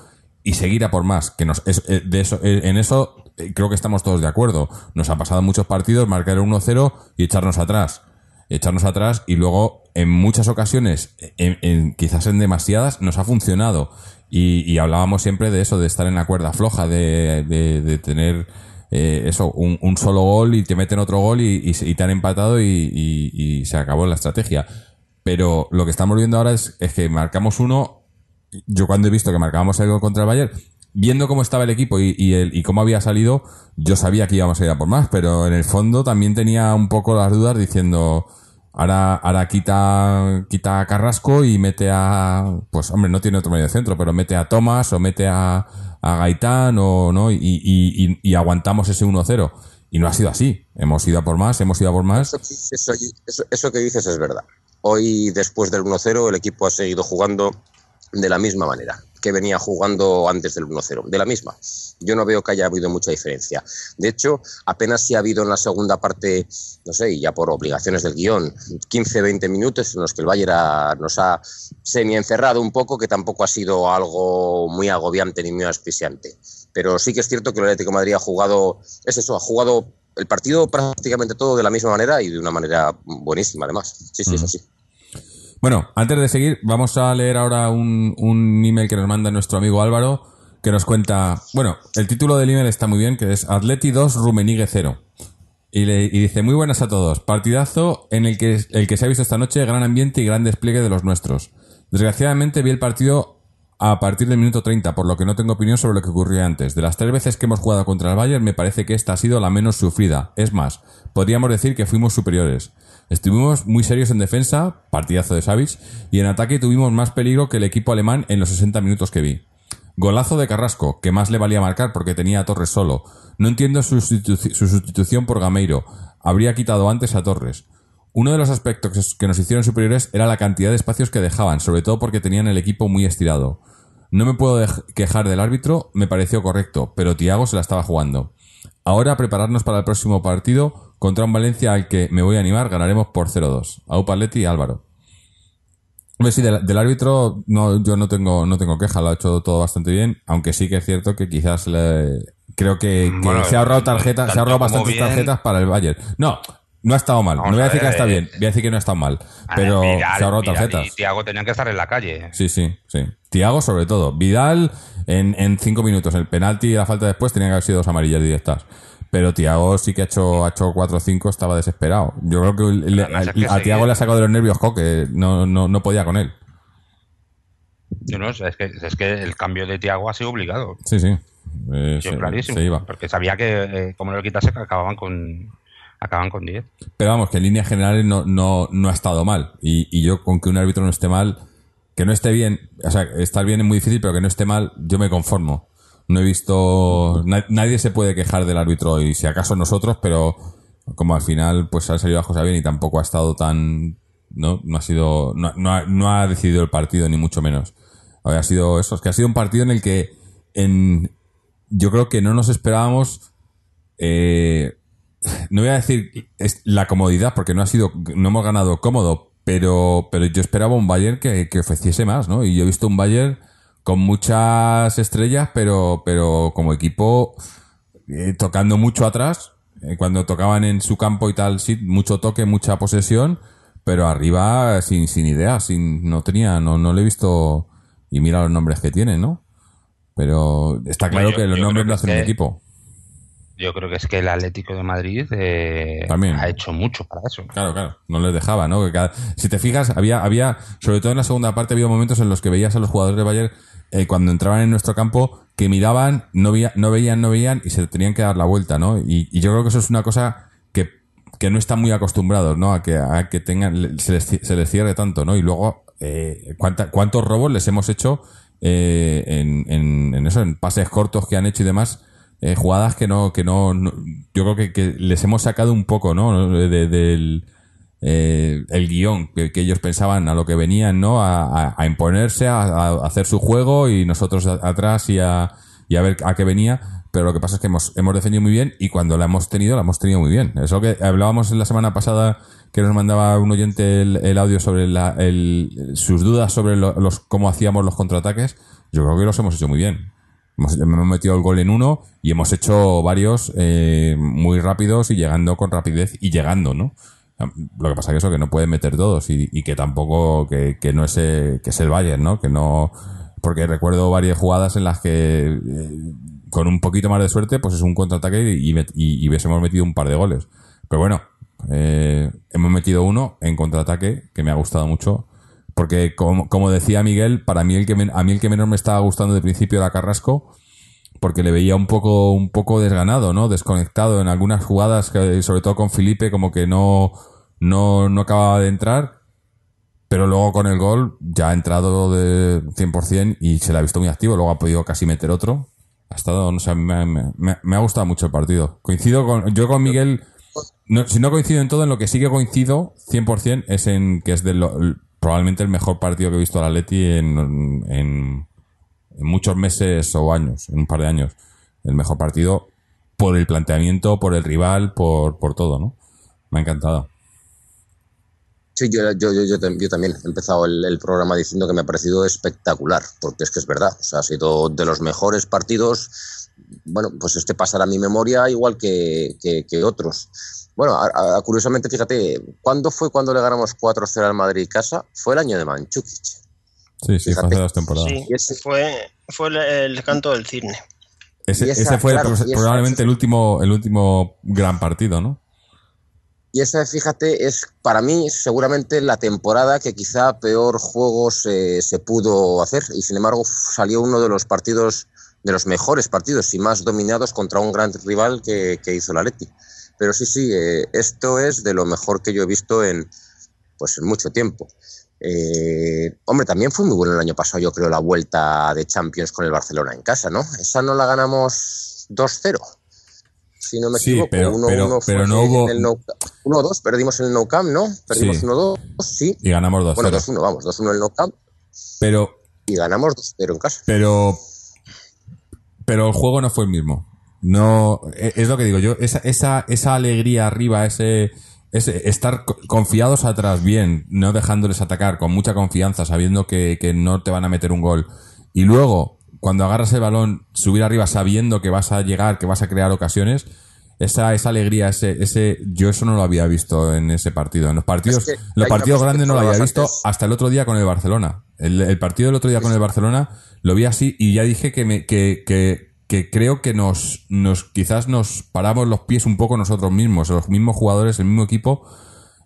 y seguir a por más. Que nos, es- eh, de eso, eh, en eso eh, creo que estamos todos de acuerdo. Nos ha pasado muchos partidos marcar el 1-0 y echarnos atrás. Echarnos atrás y luego en muchas ocasiones, en, en- quizás en demasiadas, nos ha funcionado. Y, hablábamos siempre de eso, de estar en la cuerda floja, de, de- tener eso, un, un solo gol y te meten otro gol y, y y te han empatado y se acabó la estrategia. Pero lo que estamos viendo ahora es, es que marcamos uno. Yo cuando he visto que marcábamos el gol contra el Bayern, viendo cómo estaba el equipo y, el, y cómo había salido, yo sabía que íbamos a ir a por más, pero en el fondo también tenía un poco las dudas diciendo, ahora, ahora quita, quita a Carrasco y mete a, pues hombre, no tiene otro medio centro, pero mete a Tomás o mete a, a Gaitán o no, y, y, aguantamos ese 1-0. Y no ha sido así. Hemos ido a por más, hemos ido a por más. Eso, eso- eso- eso que dices es verdad. Hoy, después del 1-0, el equipo ha seguido jugando de la misma manera. que venía jugando antes del 1-0, de la misma. Yo no veo que haya habido mucha diferencia. De hecho, apenas si ha habido en la segunda parte, no sé, y ya por obligaciones del guion, 15-20 minutos en los que el Bayern ha- nos ha semi-encerrado un poco, que tampoco ha sido algo muy agobiante ni muy asfixiante. Pero sí que es cierto que el Atlético de Madrid ha jugado, es eso, ha jugado el partido prácticamente todo de la misma manera y de una manera buenísima, además. Sí, sí, es así. Bueno, antes de seguir, vamos a leer ahora un, un email que nos manda nuestro amigo Álvaro, que nos cuenta, bueno, el título del email está muy bien, que es Atleti 2, Rumenigue 0. Y, le, y dice, muy buenas a todos, partidazo en el que, el que se ha visto esta noche, gran ambiente y gran despliegue de los nuestros. Desgraciadamente vi el partido a partir del minuto 30, por lo que no tengo opinión sobre lo que ocurrió antes. De las tres veces que hemos jugado contra el Bayern, me parece que esta ha sido la menos sufrida. Es más, podríamos decir que fuimos superiores. Estuvimos muy serios en defensa, partidazo de Savic, y en ataque tuvimos más peligro que el equipo alemán en los 60 minutos que vi. Golazo de Carrasco, que más le valía marcar porque tenía a Torres solo. No entiendo su, sustitu- su sustitución por Gameiro. Habría quitado antes a Torres. Uno de los aspectos que nos hicieron superiores era la cantidad de espacios que dejaban, sobre todo porque tenían el equipo muy estirado. No me puedo quejar del árbitro, me pareció correcto, pero Tiago se la estaba jugando. Ahora prepararnos para el próximo partido contra un Valencia al que me voy a animar, ganaremos por 0-2. Aupa Atleti y Álvaro. Sí, del, del árbitro no, yo no tengo, no tengo queja, lo ha hecho todo bastante bien, aunque sí que es cierto que quizás le, creo que, que Bueno, se ha ahorrado tarjetas, se ha ahorrado bastantes bien- tarjetas para el Bayern. No, no ha estado mal, Vamos no voy a a decir que está eh, bien, voy a decir que no ha estado mal, pero Vidal- se ha ahorrado Vidal tarjetas. Y Thiago tenían que estar en la calle. Sí, sí, sí. Tiago sobre todo. Vidal en, en cinco minutos. El penalti y la falta después tenían que haber sido dos amarillas directas. Pero Tiago sí que ha hecho, ha hecho 4 o 5, estaba desesperado. Yo creo que le- Además es a, que a Tiago le ha sacado de los nervios Coque. No, no, no podía con él. Yo no, es que, es que el cambio de Thiago ha sido obligado. Sí, sí. Eh, Yo se, clarísimo. se iba. Porque sabía que eh, como no lo quitase acababan con acaban con 10. Pero vamos, que en líneas generales no, no, no ha estado mal. Y, y yo con que un árbitro no esté mal, que no esté bien, o sea, estar bien es muy difícil, pero que no esté mal, yo me conformo. No he visto, na- nadie se puede quejar del árbitro y si acaso nosotros, pero como al final pues han salido las cosas bien y tampoco ha estado tan, no, no ha sido, no, no ha decidido el partido ni mucho menos. Ha sido eso, es que ha sido un partido en el que en, yo creo que no nos esperábamos, eh, no voy a decir es la comodidad, porque no ha sido, no hemos ganado cómodo, pero, pero yo esperaba un Bayern que, que ofreciese más, ¿no? Y yo he visto un Bayern con muchas estrellas, pero, pero como equipo eh, tocando mucho atrás, eh, cuando tocaban en su campo y tal, sí, mucho toque, mucha posesión, pero arriba sin, sin idea, sin, no tenía, no, no le he visto, y mira los nombres que tiene, ¿no? Pero está claro Yo- que los nombres lo hacen un equipo. Yo creo que es que el Atlético de Madrid eh, También. ha hecho mucho para eso. Claro, claro, no les dejaba, ¿no? Que cada- si te fijas, había, había, sobre todo en la segunda parte, había momentos en los que veías a los jugadores de Bayern eh, cuando entraban en nuestro campo que miraban, no, veía, no veían, no veían y se tenían que dar la vuelta, ¿no? Y, y yo creo que eso es una cosa que, que no están muy acostumbrados, ¿no? A que, a que tengan, se les, se les cierre tanto, ¿no? Y luego, eh, ¿cuánta- ¿cuántos robos les hemos hecho eh, en, en, en eso, en pases cortos que han hecho y demás? Eh, jugadas que no, que no, yo creo que, les hemos sacado un poco, ¿no? De- de- del eh, el guion que, ellos pensaban a lo que venían, ¿no? A, imponerse, a, hacer su juego y nosotros atrás y a, y a ver a qué venía. Pero lo que pasa es que hemos, hemos defendido muy bien y cuando la hemos tenido, la hemos tenido muy bien. Es lo que hablábamos la semana pasada que nos mandaba un oyente el, audio sobre la, el- sus dudas sobre lo- los cómo hacíamos los contraataques. Yo creo que los hemos hecho muy bien. Hemos, metido el gol en uno y hemos hecho varios eh, muy rápidos y llegando con rapidez y llegando, ¿no? Lo que pasa es que eso, que no pueden meter todos y, que tampoco, que, no es, eh, que es el Bayern, ¿no? Que no, porque recuerdo varias jugadas en las que eh, con un poquito más de suerte, pues es un contraataque y, y, y hubiésemos metido un par de goles. Pero bueno, eh, hemos metido uno en contraataque que me ha gustado mucho. Porque, como, como decía Miguel, para mí el que a mí el que menos me estaba gustando de principio era Carrasco, porque le veía un poco, un poco desganado, ¿no? Desconectado en algunas jugadas, que, sobre todo con Felipe, como que no, no, no acababa de entrar. Pero luego con el gol ya ha entrado de 100% y se le ha visto muy activo. Luego ha podido casi meter otro. Ha estado, no sé, me, me- ha gustado mucho el partido. Coincido con, yo con Miguel, si no coincido en todo, en lo que sí que coincido 100% es en que es de lo- probablemente el mejor partido que he visto al Atleti en, en, muchos meses o años, en un par de años, el mejor partido por el planteamiento, por el rival, por, por todo, ¿no? Me ha encantado. Sí, yo, yo, yo, yo, también he empezado el, programa diciendo que me ha parecido espectacular, porque es que es verdad, o sea, ha sido de los mejores partidos, bueno, pues este pasará a mi memoria igual que, que, otros. Bueno, curiosamente, fíjate, ¿cuándo fue cuando le ganamos 4-0 al Madrid casa? Fue el año de Manchukic. Sí, sí, fue hace dos temporadas. Sí, ese, fue, fue el, canto del cisne. Ese, ese fue probablemente el último, el último gran partido, ¿no? Y esa, fíjate, es para mí seguramente la temporada que quizá peor juego se, se, pudo hacer. Y sin embargo salió uno de los partidos, de los mejores partidos y más dominados contra un gran rival que, que hizo la Leti. Pero sí, sí, eh, esto es de lo mejor que yo he visto en, pues, en mucho tiempo. Eh, hombre, también fue muy bueno el año pasado, yo creo, la vuelta de Champions con el Barcelona en casa, ¿no? Esa no la ganamos 2-0 si no me sí, equivoco. Pero, pero, pero no hubo. 1-2, perdimos en el No Camp, ¿no? Perdimos sí. 1-2, sí. Y ganamos 2-0. Bueno, 2-1, vamos, 2-1 en el No Camp. Pero. Y ganamos 2-0 en casa. Pero. Pero el juego no fue el mismo. No. e, Es lo que digo yo. Esa, esa, esa alegría arriba, ese. ese estar confiados atrás bien, no dejándoles atacar con mucha confianza, sabiendo que, que no te van a meter un gol. Y luego cuando agarras el balón, subir arriba sabiendo que vas a llegar, que vas a crear ocasiones, esa, esa alegría, ese, ese, yo eso no lo había visto en ese partido. En los partidos, es que los partidos grandes no lo había visto antes. hasta el otro día con el Barcelona. El, el, partido del otro día con el Barcelona lo vi así y ya dije que me, que, que, que creo que nos, nos, quizás nos paramos los pies un poco nosotros mismos, los mismos jugadores, el mismo equipo,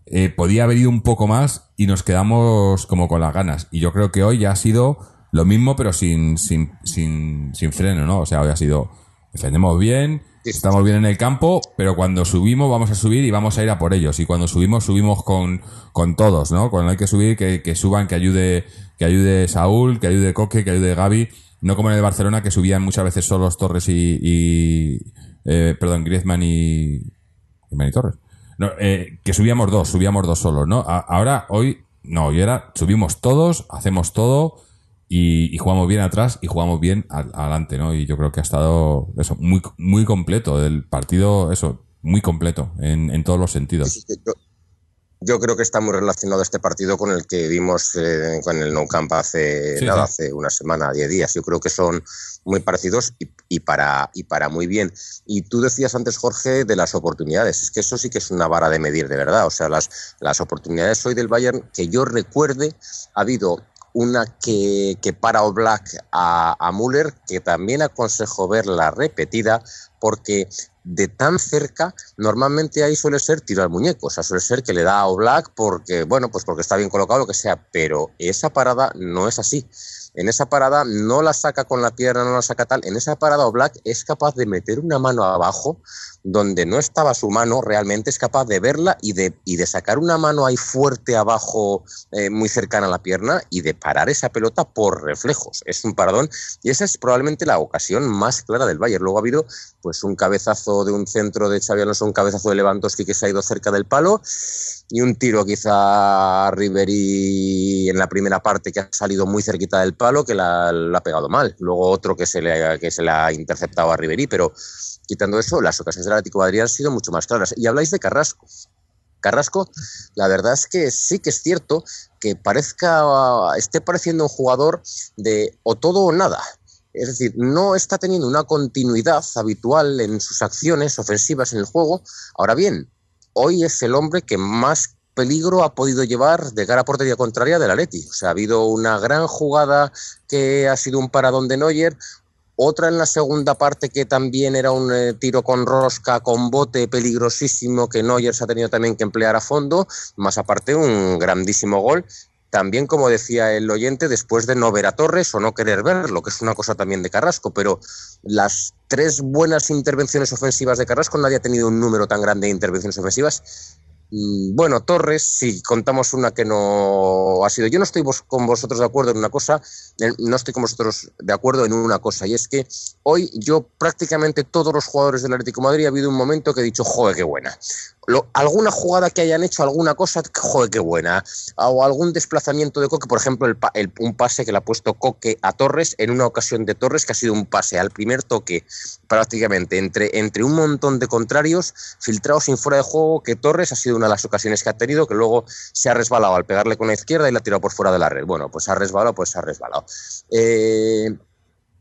eh, podía haber ido un poco más y nos quedamos como con las ganas. Y yo creo que hoy ya ha sido lo mismo, pero sin, sin, sin, sin freno, ¿no? O sea, hoy ha sido, defendemos bien, estamos bien en el campo, pero cuando subimos vamos a subir y vamos a ir a por ellos. Y cuando subimos, subimos con, con todos, ¿no? Cuando hay que subir, que, que suban, que ayude, que ayude Saúl, que ayude Coque, que ayude Gaby. No como en el Barcelona, que subían muchas veces solos Torres y, eh, perdón, Griezmann y, Griezmann y Torres. No, eh, que subíamos dos, subíamos dos solos, ¿no? Ahora, hoy, no, hoy era, subimos todos, hacemos todo, y, y, jugamos bien atrás y jugamos bien adelante, ¿no? Y yo creo que ha estado eso muy muy completo el partido, eso muy completo en, en todos los sentidos. Yo, yo, creo que está muy relacionado este partido con el que vimos eh, con el No Camp hace sí, nada, sí. hace una semana, diez días. Yo creo que son muy parecidos y, y, para y para muy bien. Y tú decías antes, Jorge, de las oportunidades. Es que eso sí que es una vara de medir de verdad. O sea, las las oportunidades hoy del Bayern que yo recuerde ha habido una que, que para Oblak a, a Müller, que también aconsejo verla repetida, porque de tan cerca, normalmente ahí suele ser tiro al muñeco, o sea, suele ser que le da a Oblak porque, bueno, pues porque está bien colocado, lo que sea, pero esa parada no es así. En esa parada no la saca con la pierna, no la saca tal. En esa parada Oblak es capaz de meter una mano abajo donde no estaba su mano, realmente es capaz de verla y de, y de sacar una mano ahí fuerte abajo, eh, muy cercana a la pierna, y de parar esa pelota por reflejos. Es un paradón, y esa es probablemente la ocasión más clara del Bayern. Luego ha habido pues un cabezazo de un centro de Xavi Alonso, un cabezazo de Lewandowski que se ha ido cerca del palo, y un tiro quizá a Ribery en la primera parte que ha salido muy cerquita del palo, que la, ha pegado mal. Luego otro que se le, que se le ha interceptado a Ribery, pero quitando eso, las ocasiones del Atlético de Madrid han sido mucho más claras. Y habláis de Carrasco. Carrasco, la verdad es que sí que es cierto que parezca, esté pareciendo un jugador de o todo o nada. Es decir, no está teniendo una continuidad habitual en sus acciones ofensivas en el juego. Ahora bien, hoy es el hombre que más peligro ha podido llevar de cara a portería contraria del Atleti. O sea, ha habido una gran jugada que ha sido un paradón de Neuer, otra en la segunda parte que también era un eh, tiro con rosca, con bote peligrosísimo que Neuer se ha tenido también que emplear a fondo, más aparte un grandísimo gol. También, como decía el oyente, después de no ver a Torres o no querer verlo, que es una cosa también de Carrasco, pero las tres buenas intervenciones ofensivas de Carrasco, nadie ha tenido un número tan grande de intervenciones ofensivas Mm, bueno, Torres, si contamos una que no ha sido. Yo no estoy con vosotros de acuerdo en una cosa, no estoy con vosotros de acuerdo en una cosa, y es que hoy yo prácticamente todos los jugadores del Atlético Madrid ha habido un momento que he dicho, joder, qué buena. Alguna jugada que hayan hecho, alguna cosa, joder, qué buena. O algún desplazamiento de Coque, por ejemplo, el, el- un pase que le ha puesto Coque a Torres en una ocasión de Torres, que ha sido un pase al primer toque, prácticamente entre, entre un montón de contrarios, filtrados sin fuera de juego, que Torres ha sido una de las ocasiones que ha tenido, que luego se ha resbalado al pegarle con la izquierda y la ha tirado por fuera de la red. Bueno, pues ha resbalado, pues ha resbalado. Eh,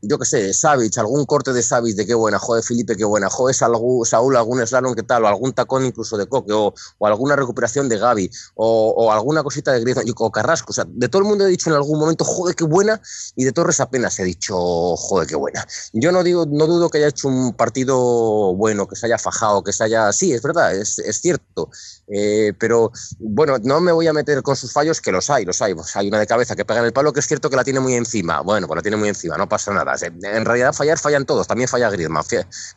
yo qué sé, Savic, algún corte de Savic de qué buena, joder, Felipe, qué buena, joder, Saúl, algún slalom, qué tal, o algún tacón incluso de Coque, o, o alguna recuperación de Gaby, o, alguna cosita de Griezmann, o Carrasco, o sea, de todo el mundo he dicho en algún momento, joder, qué buena, y de Torres apenas he dicho, joder, qué buena. Yo no digo, no dudo que haya hecho un partido bueno, que se haya fajado, que se haya, sí, es verdad, es, es cierto, eh, pero bueno, no me voy a meter con sus fallos, que los hay, los hay. Hay una de cabeza que pega en el palo, que es cierto que la tiene muy encima. Bueno, pues la tiene muy encima, no pasa nada. En realidad fallar, fallan todos. También falla Griezmann.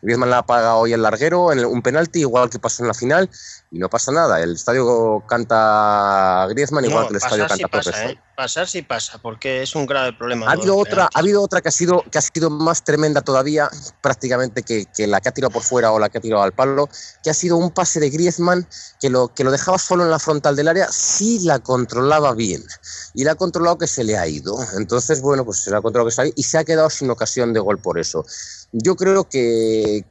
Griezmann la paga hoy el larguero, en un penalti, igual que pasó en la final, y no pasa nada. El estadio canta Griezmann, igual No, que el estadio pasar sí canta pasa. ¿eh? Pasar sí pasa, porque es un grave problema. Ha habido otra, ha habido otra que ha sido, que ha sido más tremenda todavía, prácticamente que, que la que ha tirado por fuera o la que ha tirado al palo, que ha sido un pase de Griezmann que lo, que lo dejaba solo en la frontal del área, sí la controlaba bien. Y la ha controlado que se le ha ido. Entonces, bueno, pues se la ha controlado que se ha ido y se ha quedado sin ocasión de gol por eso. Yo creo que,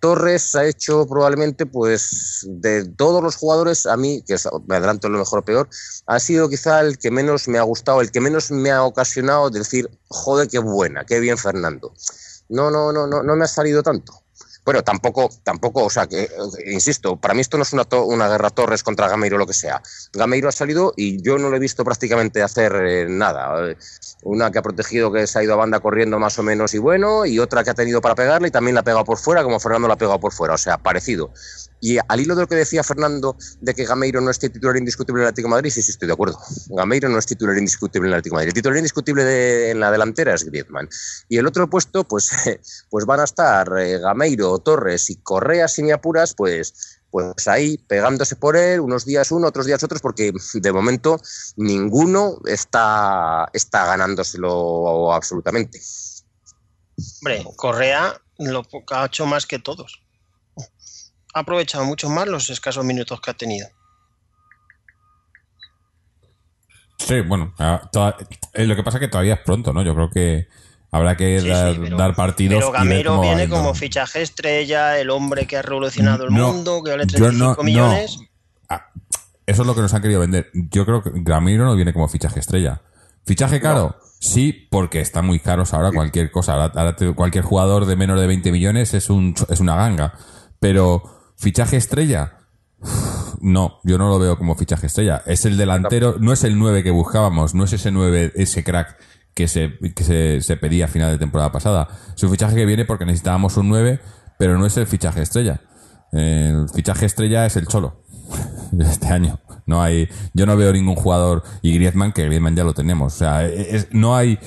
Torres ha hecho probablemente, pues, de todos los jugadores, a mí, que me adelanto lo mejor o peor, ha sido quizá el que menos me ha gustado, el que menos me ha ocasionado decir, joder, qué buena, qué bien Fernando. No, no, no, no, no me ha salido tanto. Bueno, tampoco, tampoco, o sea, que, insisto, para mí esto no es una, una guerra Torres contra Gameiro o lo que sea. Gameiro ha salido y yo no le he visto prácticamente hacer eh, nada. Una que ha protegido que se ha ido a banda corriendo más o menos y bueno, y otra que ha tenido para pegarle y también la ha pegado por fuera, como Fernando la ha pegado por fuera, o sea, parecido. Y al hilo de lo que decía Fernando de que Gameiro no es titular indiscutible en el Atlético Madrid, sí, sí, estoy de acuerdo. Gameiro no es titular indiscutible en el Atlético Madrid. El titular indiscutible de- en la delantera es Griezmann. Y el otro puesto, pues, (laughs) pues van a estar eh, Gameiro, Torres y Correa, si me apuras, pues, pues ahí pegándose por él, unos días uno, otros días otros, porque de momento ninguno está, está ganándoselo absolutamente. Hombre, Correa lo ha hecho más que todos. Ha aprovechado mucho más los escasos minutos que ha tenido. Sí, bueno, ah, toda- eh, lo que pasa es que todavía es pronto, ¿no? Yo creo que habrá que Sí, dar, sí, pero- dar partidos. Pero Gamero va viene como fichaje estrella, el hombre que ha revolucionado el No, mundo, que vale yo 35 no- millones. Ah, eso es lo que nos han querido vender. Yo creo que Gramiro no viene como fichaje estrella. ¿Fichaje caro? Sí, porque están muy caros ahora cualquier cosa. Ahora, ahora te- cualquier jugador de menos de 20 millones es, un, es una ganga. Pero, ¿fichaje estrella? No, yo no lo veo como fichaje estrella. Es el delantero, no es el 9 que buscábamos, no es ese 9, ese crack que se, que se, pedía a final de temporada pasada. Es un fichaje que viene porque necesitábamos un 9, pero no es el fichaje estrella. El fichaje estrella es el Cholo (laughs) este año. No hay, yo no veo ningún jugador y Griezmann que Griezmann ya lo tenemos. O sea, no hay.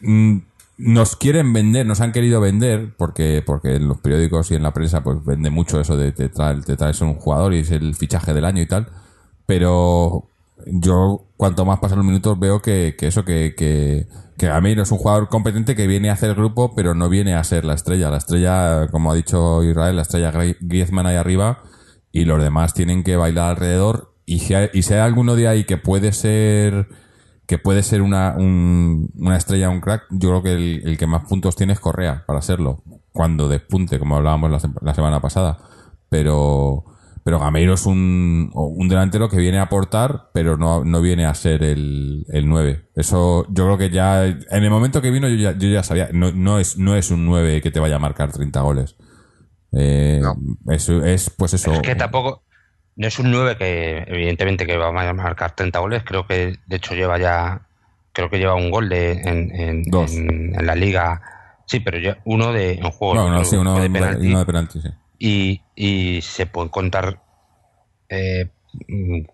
mm, Nos quieren vender, nos han querido vender porque porque en los periódicos y en la prensa pues vende mucho eso de te, trae, te traes un jugador y es el fichaje del año y tal. Pero yo cuanto más pasan los minutos veo que, que eso que que que Gameiro es un jugador competente que viene a hacer grupo pero no viene a ser la estrella. La estrella, como ha dicho Israel, la estrella Grie- Griezmann ahí arriba y los demás tienen que bailar alrededor y si hay, y si hay alguno de ahí que puede ser que puede ser una, un- una estrella, un crack, yo creo que el, el que más puntos tiene es Correa para serlo, cuando despunte, como hablábamos la, sem- la semana pasada. Pero, pero Gameiro es un, un delantero que viene a aportar, pero no, no viene a ser el, el 9. Eso yo creo que ya, en el momento que vino yo ya, yo ya sabía, no, no, es, no es un 9 que te vaya a marcar 30 goles. Eh, es, es, pues eso. Es que tampoco. No es un 9 que, evidentemente, que va a marcar 30 goles. Creo que, de hecho, lleva ya. Creo que lleva un gol de, en, en, Dos. en- en la liga. Sí, pero ya uno de en juego. No, no, otro sí, uno, de penalti. uno de penalti, sí. y, y se pueden contar eh,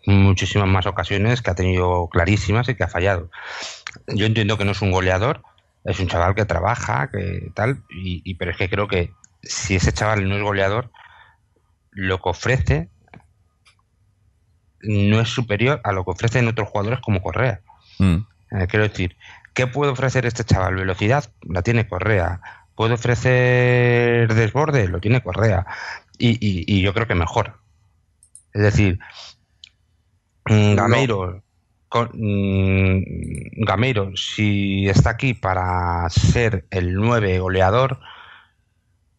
muchísimas más ocasiones que ha tenido clarísimas y que ha fallado. Yo entiendo que no es un goleador, es un chaval que trabaja, que tal, y, y- pero es que creo que si ese chaval no es goleador, lo que ofrece no es superior a lo que ofrecen otros jugadores como Correa. Mm. Eh, quiero decir, ¿qué puede ofrecer este chaval? Velocidad, la tiene Correa. ¿Puede ofrecer desborde? Lo tiene Correa. Y, y- y yo creo que mejor. Es decir, mm, Gameiro, con, mm, Gameiro, si está aquí para ser el 9 goleador,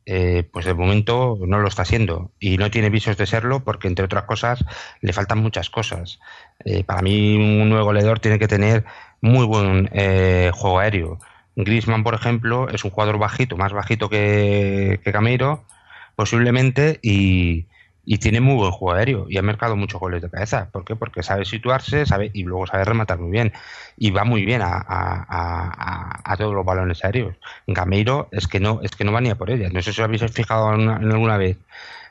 eh, pues de momento no lo está siendo y no tiene visos de serlo porque entre otras cosas le faltan muchas cosas. Eh, para mí un nuevo goleador tiene que tener muy buen eh, juego aéreo. Griezmann, por ejemplo, es un jugador bajito, más bajito que, que Camero, posiblemente, y, y tiene muy buen juego aéreo y ha marcado muchos goles de cabeza. ¿Por qué? Porque sabe situarse sabe y luego sabe rematar muy bien y va muy bien a, a, todos los balones aéreos. Gameiro es que no es que no va ni a por ellas. No sé si habéis fijado en, alguna vez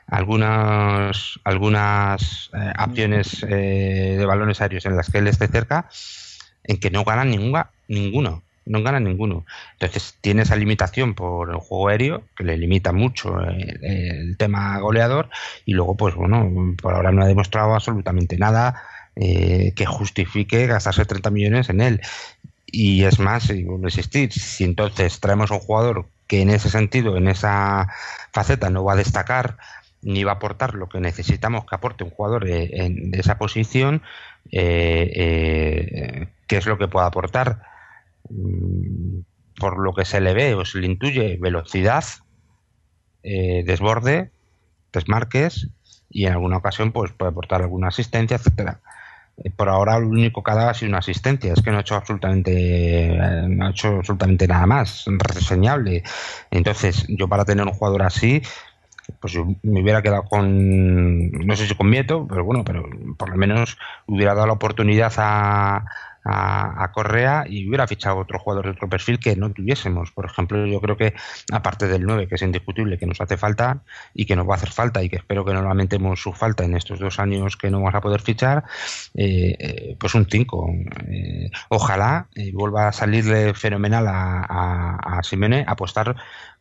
algunas algunas eh, acciones eh, de balones aéreos en las que él esté cerca en que no ganan ninguna ninguno no gana ninguno. Entonces tiene esa limitación por el juego aéreo, que le limita mucho el, tema goleador, y luego, pues bueno, por ahora no ha demostrado absolutamente nada eh, que justifique gastarse 30 millones en él. Y es más, y insistir, si entonces traemos a un jugador que en ese sentido, en esa faceta, no va a destacar ni va a aportar lo que necesitamos que aporte un jugador eh, en esa posición, eh, ¿qué es lo que puede aportar? Mm, por lo que se le ve o se le intuye velocidad, eh, desborde, desmarques y en alguna ocasión pues puede aportar alguna asistencia, etcétera. Eh, por ahora lo único que ha dado ha sido una asistencia, es que no ha hecho absolutamente, eh, no ha hecho absolutamente nada más reseñable. Entonces, yo para tener un jugador así, pues yo me hubiera quedado con, no sé si con Mieto, pero bueno, pero por lo menos hubiera dado la oportunidad a, a, Correa y hubiera fichado otro jugador de otro perfil que no tuviésemos. Por ejemplo, yo creo que aparte del 9, que es indiscutible, que nos hace falta y que nos va a hacer falta y que espero que no lamentemos su falta en estos dos años que no vamos a poder fichar, eh, eh, pues un 5. Eh, ojalá vuelva a salirle fenomenal a, a, a Simene apostar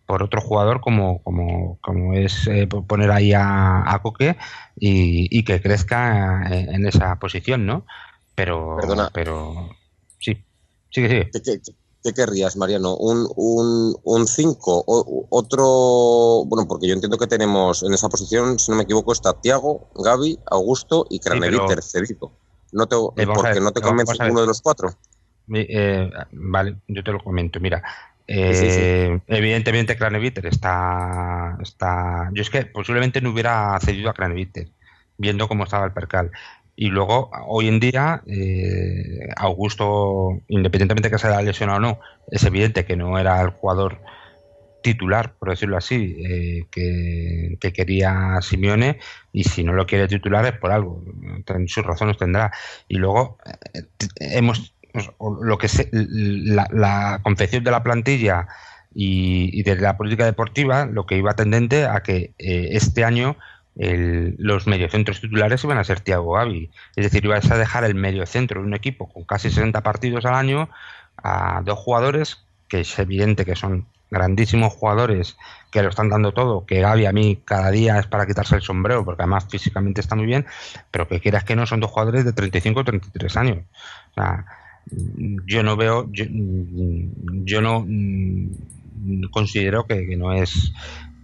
por otro jugador como, como, como es poner ahí a, a Coque y, que crezca en esa posición, ¿no? Pero, Perdona. pero sí, sigue, sigue. ¿Qué, qué, querrías, Mariano? ¿Un 5? Un, un cinco, o, ¿Otro? Bueno, porque yo entiendo que tenemos en esa posición, si no me equivoco, está Tiago, Gaby, Augusto y Craneviter, sí, pero... No te, eh, porque no te convence uno de los cuatro. Eh, vale, yo te lo comento. Mira, eh, sí, sí. evidentemente Craneviter está, está. Yo es que posiblemente no hubiera cedido a Craneviter, viendo cómo estaba el percal. Y luego, hoy en día, eh, Augusto, independientemente de que se haya lesionado o no, es evidente que no era el jugador titular, por decirlo así, eh, que, quería Simeone y si no lo quiere titular es por algo, sus razones tendrá. Y luego eh, hemos lo que se, la, la, confección de la plantilla y, y, de la política deportiva, lo que iba tendente a que este año el, los mediocentros titulares iban a ser Thiago Gavi. Es decir, ibas a dejar el mediocentro de un equipo con casi 60 partidos al año a dos jugadores que es evidente que son grandísimos jugadores que lo están dando todo, que Gavi a mí cada día es para quitarse el sombrero porque además físicamente está muy bien, pero que quieras que no son dos jugadores de 35 o 33 años. O sea, yo no veo, yo, yo no mm, considero que no es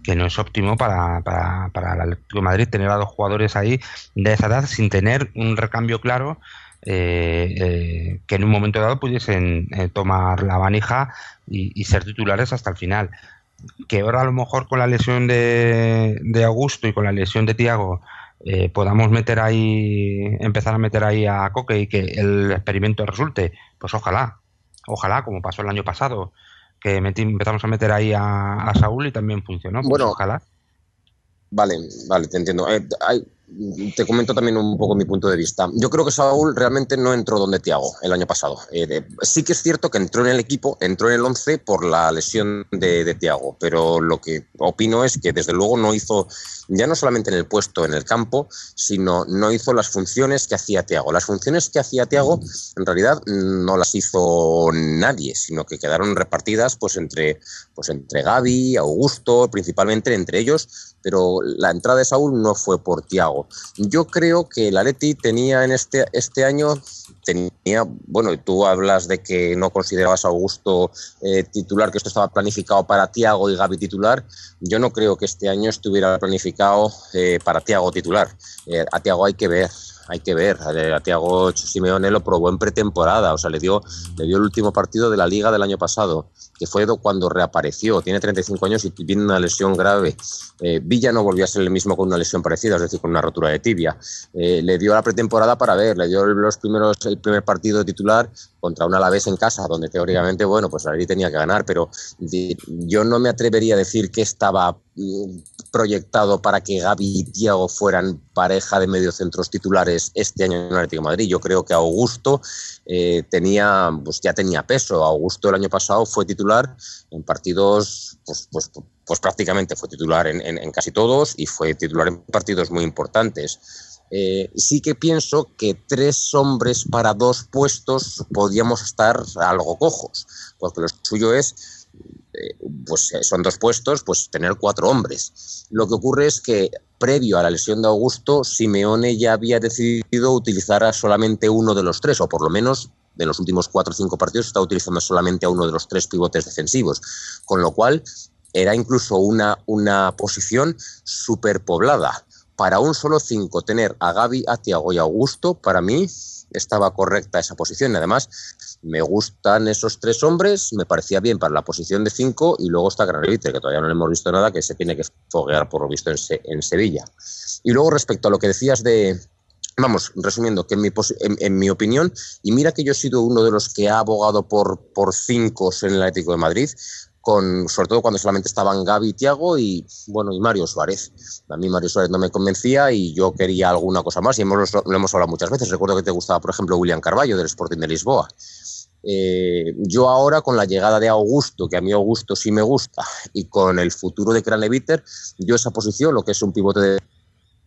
que no es óptimo para, para, para el Madrid tener a dos jugadores ahí de esa edad sin tener un recambio claro eh, eh, que en un momento dado pudiesen eh, tomar la manija y, ser titulares hasta el final. Que ahora a lo mejor con la lesión de, de Augusto y con la lesión de Tiago podamos meter ahí, empezar a meter ahí a Coque y que el experimento resulte, pues ojalá, ojalá, como pasó el año pasado que empezamos a meter ahí a, Saúl y también funcionó. Pues bueno, ojalá. Vale, vale, te entiendo. Eh, hay, te comento también un poco mi punto de vista. Yo creo que Saúl realmente no entró donde Tiago el año pasado. Eh, sí que es cierto que entró en el equipo, entró en el 11 por la lesión de, de Tiago, pero lo que opino es que desde luego no hizo, ya no solamente en el puesto en el campo, sino no hizo las funciones que hacía Tiago. Las funciones que hacía Tiago en realidad no las hizo nadie, sino que quedaron repartidas pues entre, pues entre Gaby, Augusto, principalmente entre ellos, pero la entrada de Saúl no fue por Tiago. Yo creo que el Atleti tenía en este, este año tenía, bueno, tú hablas de que no considerabas a Augusto eh, titular, que esto estaba planificado para Tiago y Gaby titular. Yo no creo que este año estuviera planificado eh, para Tiago titular. Eh, a Tiago hay que ver, hay que ver. A Tiago Simeone lo probó en pretemporada, o sea, le dio, le dio el último partido de la liga del año pasado, que fue cuando reapareció. Tiene 35 años y tiene una lesión grave. Eh, Villa no volvió a ser el mismo con una lesión parecida, es decir, con una rotura de tibia. Eh, le dio la pretemporada para ver, le dio los primeros, el primer partido titular contra un Alavés en casa, donde teóricamente, bueno, pues ahí tenía que ganar, pero yo no me atrevería a decir que estaba mm, proyectado para que Gaby y Tiago fueran pareja de mediocentros titulares este año en Atlético de Madrid. Yo creo que Augusto eh, tenía, pues ya tenía peso. Augusto el año pasado fue titular en partidos, pues, pues, pues prácticamente fue titular en casi todos y fue titular en partidos muy importantes eh, sí que pienso que tres hombres para dos puestos podríamos estar algo cojos, porque lo suyo es, eh, pues son dos puestos, pues tener cuatro hombres. Lo que ocurre es que previo a la lesión de Augusto, Simeone ya había decidido utilizar a solamente uno de los tres, o por lo menos de los últimos cuatro o cinco partidos está utilizando solamente a uno de los tres pivotes defensivos, con lo cual era incluso una, una posición superpoblada para un solo 5 tener a Gaby, a Tiago y a Augusto, para mí estaba correcta esa posición. Además, me gustan esos tres hombres, me parecía bien para la posición de 5 y luego está Granevite, que todavía no le hemos visto nada, que se tiene que foguear por lo visto en, Sevilla. Y luego respecto a lo que decías de, Vamos, resumiendo, que en mi, en, mi, opinión, y mira que yo he sido uno de los que ha abogado por, por cinco en el Atlético de Madrid, sobre todo cuando solamente estaban Gaby, Tiago y bueno y Mario Suárez. A mí Mario Suárez no me convencía y yo quería alguna cosa más y hemos, lo hemos hablado muchas veces. Recuerdo que te gustaba, por ejemplo, William Carballo del Sporting de Lisboa. Eh, yo ahora con la llegada de Augusto, que a mí Augusto sí me gusta, y con el futuro de Craneviter, yo esa posición, lo que es un pivote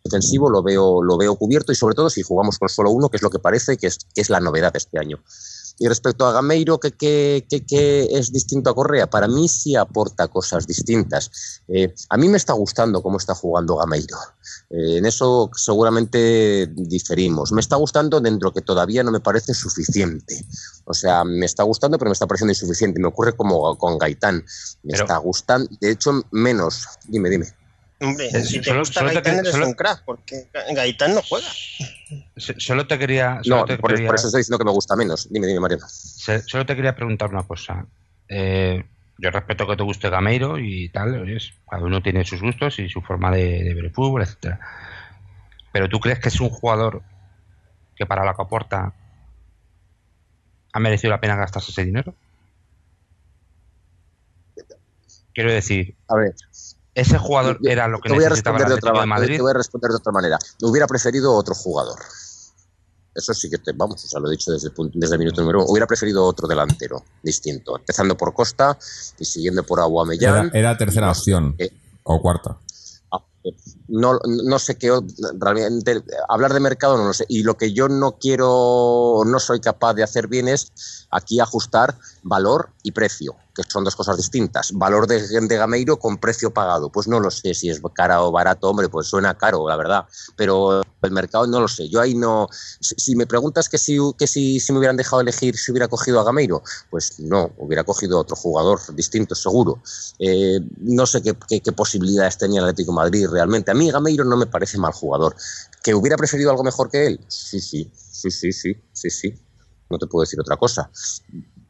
defensivo, lo veo, lo veo cubierto y sobre todo si jugamos con solo uno, que es lo que parece que es, que es la novedad de este año. Y respecto a Gameiro, ¿qué, es distinto a Correa? Para mí sí aporta cosas distintas. Eh, a mí me está gustando cómo está jugando Gameiro. Eh, en eso seguramente diferimos. Me está gustando dentro que todavía no me parece suficiente. O sea, me está gustando, pero me está pareciendo insuficiente. Me ocurre como con Gaitán. Me está gustando, de hecho, menos. Dime, dime. Hombre, eh, si te gusta Gaitán eres un crack, porque Gaitán no juega. Solo te quería... no, por, eso estoy diciendo que me gusta menos. Dime, dime, Mariano. Solo te quería preguntar una cosa. Eh, yo respeto que te guste Gameiro y tal, cada uno tiene sus gustos y su forma de, ver el fútbol, etcétera. Pero ¿tú crees que es un jugador que para la que aporta ha merecido la pena gastarse ese dinero? Quiero decir, a ver, ese jugador era lo que necesitaba el Atlético de, Madrid. Te voy a responder de otra manera. Hubiera preferido otro jugador. Eso sí que te, vamos, o sea, lo he dicho desde el, desde el minuto número uno. Hubiera preferido otro delantero distinto, empezando por Costa y siguiendo por Aguamellán. Era, era tercera opción o cuarta. Ah, no, no sé qué realmente hablar de mercado no lo sé y lo que yo no quiero no soy capaz de hacer bien es aquí ajustar valor y precio que son dos cosas distintas. Valor de, de, Gameiro con precio pagado. Pues no lo sé si es cara o barato, hombre, pues suena caro, la verdad. Pero el mercado no lo sé. Yo ahí no. Si, me preguntas que si, que si, me hubieran dejado elegir si hubiera cogido a Gameiro, pues no, hubiera cogido otro jugador distinto, seguro. Eh, no sé qué, qué, posibilidades tenía el Atlético Madrid realmente. A mí Gameiro no me parece mal jugador. ¿Que hubiera preferido algo mejor que él? Sí, sí, sí, sí, sí, sí, sí. No te puedo decir otra cosa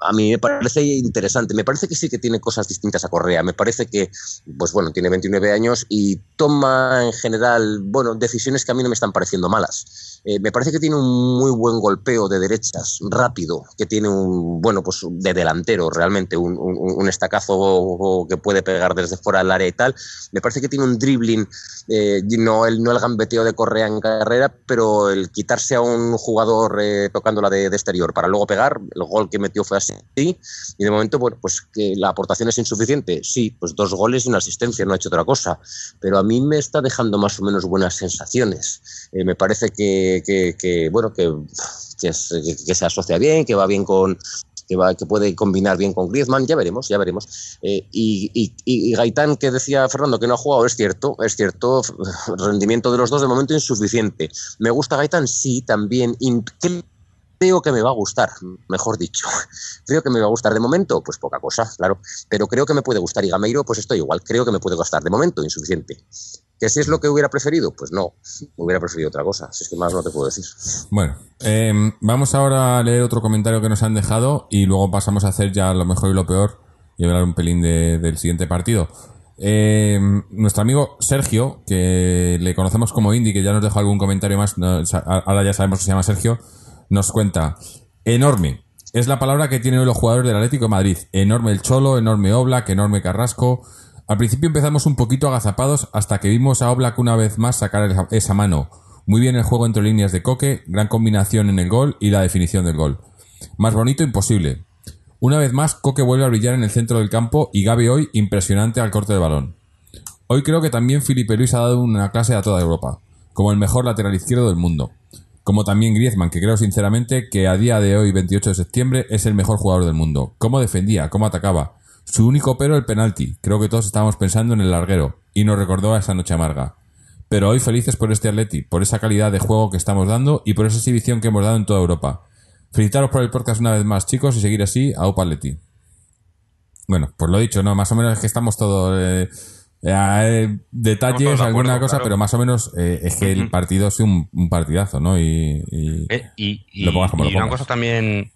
a mí me parece interesante. Me parece que sí que tiene cosas distintas a Correa. Me parece que, pues bueno, tiene 29 años y toma en general, bueno, decisiones que a mí no me están pareciendo malas. Eh, me parece que tiene un muy buen golpeo de derechas, rápido, que tiene un, bueno, pues de delantero realmente, un, un, estacazo que puede pegar desde fuera del área y tal. Me parece que tiene un dribbling, eh, no, el, no el gambeteo de Correa en carrera, pero el quitarse a un jugador eh, tocándola de, de, exterior para luego pegar, el gol que metió fue así, y de momento, bueno, pues que la aportación es insuficiente, sí, pues dos goles y una asistencia, no ha hecho otra cosa, pero a mí me está dejando más o menos buenas sensaciones. me parece que que, bueno, que, que, se asocia bien, que va bien con, que, va, que puede combinar bien con Griezmann, ya veremos, ya veremos. Eh, y, Gaitán, que decía Fernando que no ha jugado, es cierto, es cierto, rendimiento de los dos de momento insuficiente. ¿Me gusta Gaitán? Sí, también. ¿Qué creo que me va a gustar, mejor dicho. (laughs) Creo que me va a gustar de momento, pues poca cosa, claro. Pero creo que me puede gustar. Y Gameiro, pues estoy igual. Creo que me puede gustar de momento, insuficiente. ¿Que si es lo que hubiera preferido? Pues no, hubiera preferido otra cosa. Si es que más no te puedo decir. Bueno, eh, vamos ahora a leer otro comentario que nos han dejado y luego pasamos a hacer ya lo mejor y lo peor y hablar un pelín de- del siguiente partido. Eh, nuestro amigo Sergio, que le conocemos como Indy, que ya nos dejó algún comentario más, no, ahora ya sabemos que se llama Sergio, nos cuenta, enorme, es la palabra que tienen los jugadores del Atlético Madrid, enorme el Cholo, enorme Oblak, enorme Carrasco, al principio empezamos un poquito agazapados hasta que vimos a Oblak una vez más sacar esa- mano, muy bien el juego entre líneas de Coque, gran combinación en el gol y la definición del gol. Más bonito imposible. Una vez más, Coque vuelve a brillar en el centro del campo y Gaby hoy impresionante al corte del balón. Hoy creo que también Felipe Luis ha dado una clase a toda Europa, como el mejor lateral izquierdo del mundo. Como también Griezmann, que creo sinceramente que a día de hoy, 28 de septiembre, es el mejor jugador del mundo. Cómo defendía, cómo atacaba. Su único pero el penalti. Creo que todos estábamos pensando en el larguero, y nos recordó a esa noche amarga. Pero hoy felices por este Atleti, por esa calidad de juego que estamos dando y por esa exhibición que hemos dado en toda Europa. Felicitaros por el podcast una vez más, chicos, y seguir así a Atleti. Bueno, pues lo dicho, ¿no? Más o menos es que estamos todos... eh, eh, detalles, de alguna acuerdo, cosa, claro. pero más o menos eh, es que el partido es un, un partidazo, ¿no? Y, y- Eh, y y- Lo pongas como lo y una pongas. cosa también,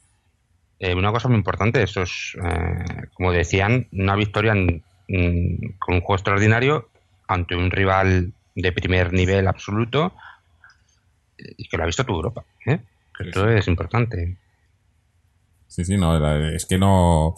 eh, una cosa muy importante, eso es, eh, como decían, una victoria en- en- con un juego extraordinario ante un rival de primer nivel absoluto y que lo ha visto toda Europa. ¿eh? Que Sí, esto sí. es importante. Sí, sí, no, es que no.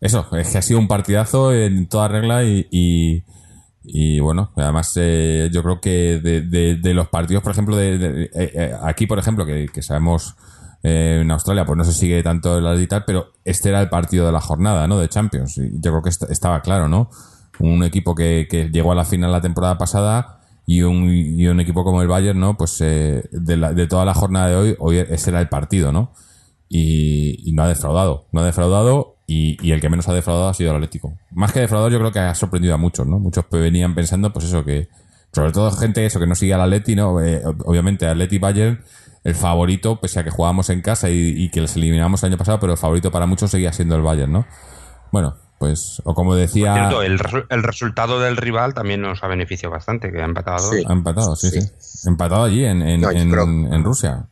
Eso, es que ha sido un partidazo en toda regla y. y, bueno, además eh, yo creo que de, de- de los partidos, por ejemplo, de, eh, eh, aquí, por ejemplo, que, sabemos eh, en Australia, pues no se sigue tanto el tal, pero este era el partido de la jornada, ¿no? De Champions. Y yo creo que est- estaba claro, ¿no? Un equipo que, que llegó a la final la temporada pasada y un, y un equipo como el Bayern, ¿no? Pues eh, de, la- de toda la jornada de hoy, hoy ese era el partido, ¿no? y, y no ha defraudado. No ha defraudado y, y el que menos ha defraudado ha sido el Atlético. Más que defraudado, yo creo que ha sorprendido a muchos, ¿no? Muchos venían pensando, pues eso, que sobre todo gente eso que no sigue al Atleti, ¿no? Eh, ob- obviamente Atleti Bayern, el favorito, pese a que jugábamos en casa y, y que les eliminamos el año pasado, pero el favorito para muchos seguía siendo el Bayern, ¿no? Bueno, pues, o como decía... Cierto, el, resu- el resultado del rival también nos ha beneficiado bastante, que ha empatado. Sí. Ha empatado, sí, sí. Sí. Empatado allí en, en, No, en- creo- en Rusia.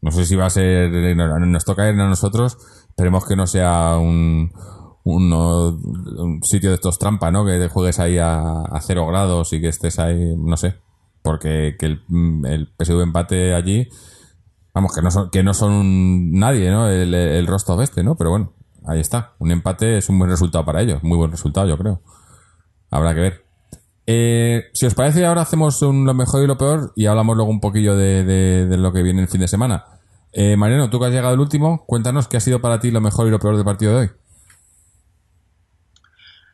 No sé si va a ser. Nos toca ir a nosotros. Esperemos que no sea un, un, sitio de estos trampa, ¿no? Que juegues ahí a, cero grados y que estés ahí, no sé. Porque que el, el PSV empate allí. Vamos, que no son, que no son nadie, ¿no? El, el Rostov este, ¿no? Pero bueno, ahí está. Un empate es un buen resultado para ellos. Muy buen resultado, yo creo. Habrá que ver. Eh, si os parece, ahora hacemos un lo mejor y lo peor y hablamos luego un poquillo de lo que viene el fin de semana. Eh, Mariano, tú que has llegado el último, cuéntanos qué ha sido para ti lo mejor y lo peor del partido de hoy.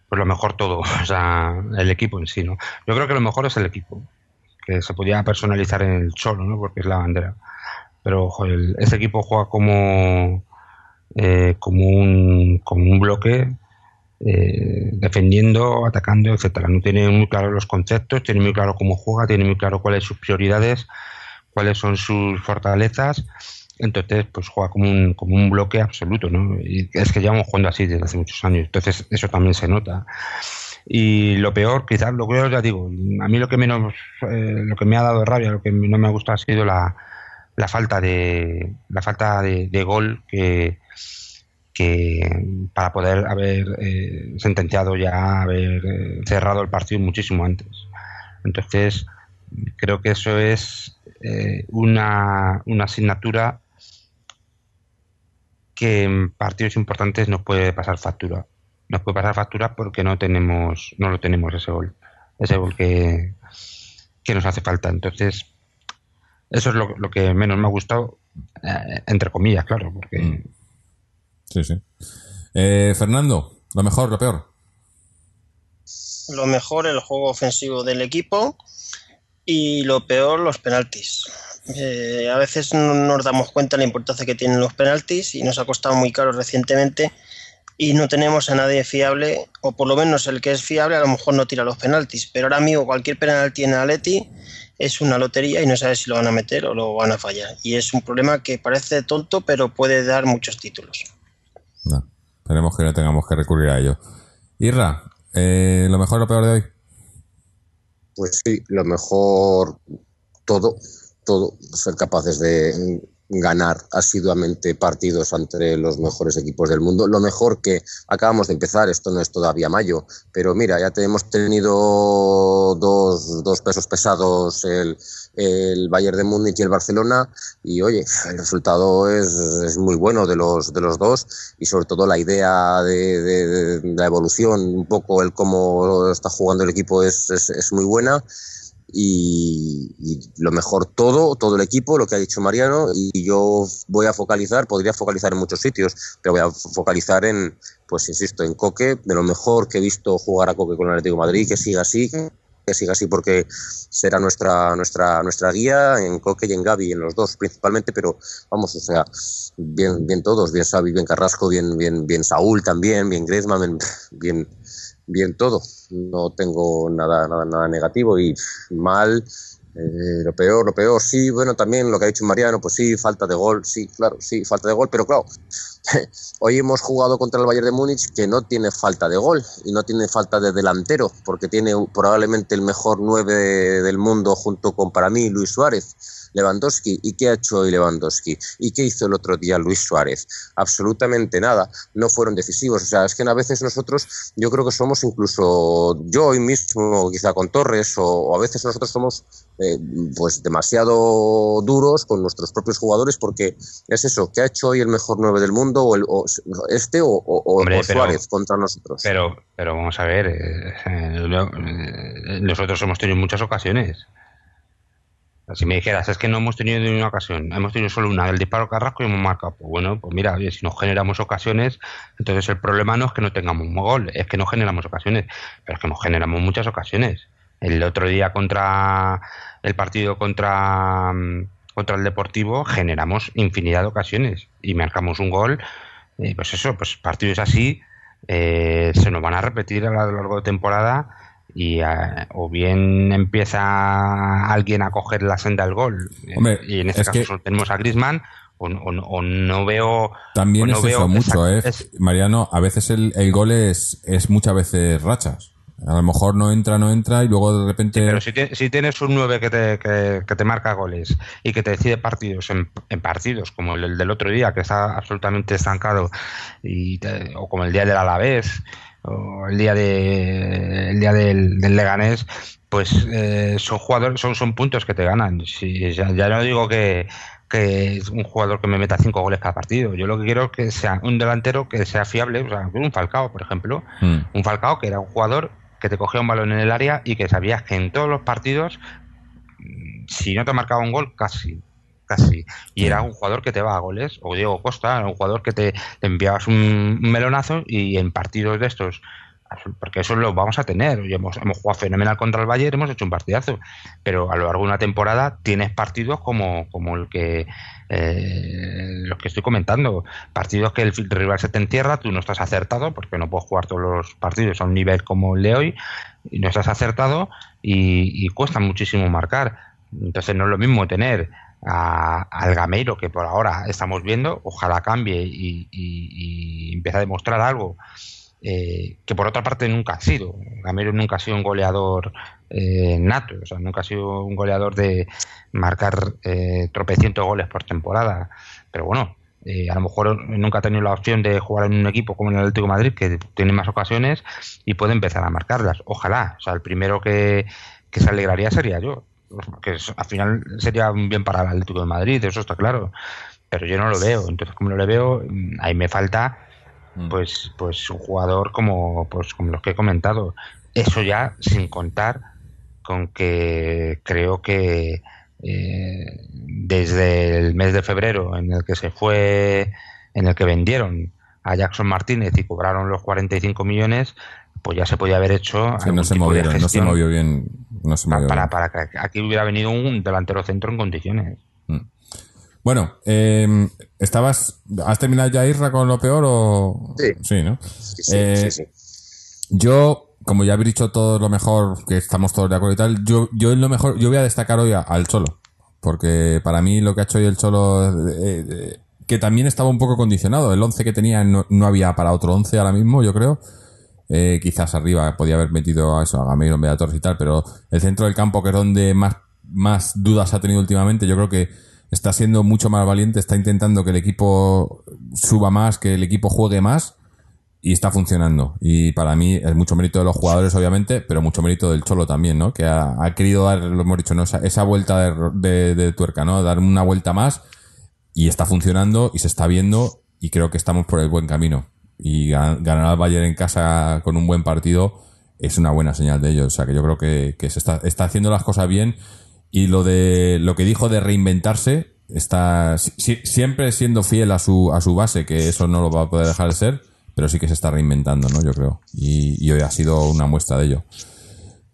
Pues lo mejor todo, (laughs) o sea, el equipo en sí, ¿no? Yo creo que lo mejor es el equipo, que se podía personalizar en el solo, ¿no? Porque es la bandera. Pero ojo, el- ese equipo juega como, eh, como, un, como un bloque, eh, defendiendo, atacando, etcétera. No tiene muy claros los conceptos, tiene muy claro cómo juega, tiene muy claro cuáles son sus prioridades, cuáles son sus fortalezas. Entonces, pues juega como un, como un bloque absoluto, ¿no? Y es que llevamos jugando así desde hace muchos años. Entonces, eso también se nota. Y lo peor, quizás, lo que ya digo, a mí lo que menos, eh, lo que me ha dado rabia, lo que no me ha gustado ha sido la, la falta de, la falta de, de gol que, que para poder haber eh, sentenciado ya, haber eh, cerrado el partido muchísimo antes. Entonces, creo que eso es eh, una, una asignatura que en partidos importantes nos puede pasar factura. Nos puede pasar factura porque no tenemos, no lo tenemos ese gol, ese gol que, que nos hace falta. Entonces, eso es lo, lo que menos me ha gustado, eh, entre comillas, claro, porque Mm. Sí, sí. Eh, Fernando, lo mejor, lo peor. Lo mejor, el juego ofensivo del equipo y lo peor, los penaltis. Eh, a veces no nos damos cuenta de la importancia que tienen los penaltis y nos ha costado muy caro recientemente y no tenemos a nadie fiable, o por lo menos el que es fiable a lo mejor no tira los penaltis, pero ahora mismo cualquier penalti en Atleti es una lotería y no sabes si lo van a meter o lo van a fallar. Y es un problema que parece tonto, pero puede dar muchos títulos. No, esperemos que no tengamos que recurrir a ello. Irra, eh, ¿lo mejor o lo peor de hoy? Pues sí, lo mejor, todo, todo, ser capaces de ganar asiduamente partidos entre los mejores equipos del mundo. Lo mejor que acabamos de empezar, esto no es todavía mayo, pero mira, ya hemos tenido dos, dos pesos pesados, el, el Bayern de Múnich y el Barcelona, y oye, el resultado es, es muy bueno de los, de los dos, y sobre todo la idea de, de, de la evolución, un poco el cómo está jugando el equipo es, es, es muy buena y, lo mejor todo, todo el equipo, lo que ha dicho Mariano, y yo voy a focalizar, podría focalizar en muchos sitios, pero voy a focalizar en, pues insisto, en Coque, de lo mejor que he visto jugar a Coque con el Atlético Madrid, que siga así, que siga así porque será nuestra nuestra nuestra guía en Coque y en Gaby, en los dos principalmente, pero vamos, o sea, bien bien todos, bien Xavi, bien Carrasco, bien bien bien Saúl también, bien Griezmann, bien todo. No tengo nada, nada, nada negativo y mal. Eh, lo peor, lo peor, sí, bueno, también lo que ha dicho Mariano, pues sí, falta de gol, sí, claro, sí, falta de gol, pero claro, (laughs) hoy hemos jugado contra el Bayern de Múnich que no tiene falta de gol y no tiene falta de delantero, porque tiene probablemente el mejor nueve del mundo junto con para mí Luis Suárez Lewandowski. ¿Y qué ha hecho hoy Lewandowski? ¿Y qué hizo el otro día Luis Suárez? Absolutamente nada. No fueron decisivos. O sea, es que a veces nosotros, yo creo que somos incluso, yo hoy mismo, quizá con Torres, o, o a veces nosotros somos eh, pues demasiado duros con nuestros propios jugadores porque es eso, ¿qué ha hecho hoy el mejor 9 del mundo? O, el, o este o, o Hombre, Suárez pero, contra nosotros. Pero, pero vamos a ver, eh, eh, nosotros hemos tenido muchas ocasiones. Si me dijeras, es que no hemos tenido ni una ocasión, hemos tenido solo una, el disparo Carrasco y hemos marcado. Pues bueno, pues mira, si no generamos ocasiones, entonces el problema no es que no tengamos un gol, es que no generamos ocasiones, pero es que no generamos muchas ocasiones. El otro día contra el partido contra, contra el Deportivo generamos infinidad de ocasiones y marcamos un gol. Eh, pues eso, pues partidos así eh, se nos van a repetir a lo largo de temporada y uh, o bien empieza alguien a coger la senda del gol. Hombre, y en este caso que... tenemos a Griezmann o, o, o, no veo también no es veo eso mucho eh es, Mariano a veces el, el gol es, es muchas veces rachas. A lo mejor no entra, no entra y luego de repente... Sí, pero si, te, si, tienes un 9 que te, que, que, te marca goles y que te decide partidos en, en, partidos como el del otro día, que está absolutamente estancado, y te, o como el día del Alavés, o el día, de, el día del, del Leganés, pues eh, son jugadores, son, son puntos que te ganan. Si, ya, ya no digo que, que es un jugador que me meta cinco goles cada partido. Yo lo que quiero es que sea un delantero que sea fiable, o sea, un Falcao, por ejemplo. Mm. Un Falcao que era un jugador que te cogía un balón en el área y que sabías que en todos los partidos, si no te marcaba un gol, casi. Casi. Y era un jugador que te va a goles, o Diego Costa, era un jugador que te, te enviabas un, un, melonazo y en partidos de estos, porque eso lo vamos a tener. Hemos, hemos jugado fenomenal contra el Bayern, hemos hecho un partidazo, pero a lo largo de una temporada tienes partidos como, como el que eh, los que estoy comentando, partidos que el rival se te entierra, tú no estás acertado, porque no puedes jugar todos los partidos a un nivel como el de hoy, y no estás acertado y, y cuesta muchísimo marcar. Entonces no es lo mismo tener a, al Gameiro, que por ahora estamos viendo, ojalá cambie y, empiece a demostrar algo. Eh, que por otra parte nunca ha sido. Gamero nunca ha sido un goleador eh, nato, o sea, nunca ha sido un goleador de marcar eh, tropecientos goles por temporada. Pero bueno, eh, a lo mejor nunca ha tenido la opción de jugar en un equipo como el Atlético de Madrid, que tiene más ocasiones y puede empezar a marcarlas. Ojalá, o sea, el primero que, que se alegraría sería yo, que al final sería un bien para el Atlético de Madrid, eso está claro. Pero yo no lo veo, entonces como no lo veo, ahí me falta pues pues un jugador como pues como los que he comentado. Eso ya sin contar con que creo que eh, desde el mes de febrero en el que se fue en el que vendieron a Jackson Martínez y cobraron los 45 millones pues ya se podía haber hecho sí, no se movieron no se movió bien no se movió para, bien. para, para que aquí hubiera venido un delantero centro en condiciones mm. Bueno, eh, ¿estabas, has terminado ya Isra con lo peor o...? Sí. Sí, ¿no? Sí, sí, eh, sí, Yo como ya habéis dicho todo lo mejor, que estamos todos de acuerdo y tal, yo, yo en lo mejor, yo voy a destacar hoy a- al Cholo. Porque para mí lo que ha hecho hoy el Cholo, eh, eh, que también estaba un poco condicionado. El 11 que tenía no, no había para otro 11 ahora mismo, yo creo. Eh, quizás arriba podía haber metido a eso, a Gameiro a Torres y tal, pero el centro del campo, que es donde más, más dudas ha tenido últimamente, yo creo que está siendo mucho más valiente, está intentando que el equipo suba más, que el equipo juegue más y está funcionando. Y para mí es mucho mérito de los jugadores, obviamente, pero mucho mérito del Cholo también, ¿no? Que ha, ha querido dar, lo hemos dicho, ¿no? esa, esa vuelta de, de- de tuerca, ¿no? Dar una vuelta más y está funcionando y se está viendo y creo que estamos por el buen camino. Y gan- ganar al Bayern en casa con un buen partido es una buena señal de ello. O sea que yo creo que, que se está, está haciendo las cosas bien y lo de lo que dijo de reinventarse está si- si- siempre siendo fiel a su, a su base, que eso no lo va a poder dejar de ser, pero sí que se está reinventando, ¿no? Yo creo. Y, hoy ha sido una muestra de ello.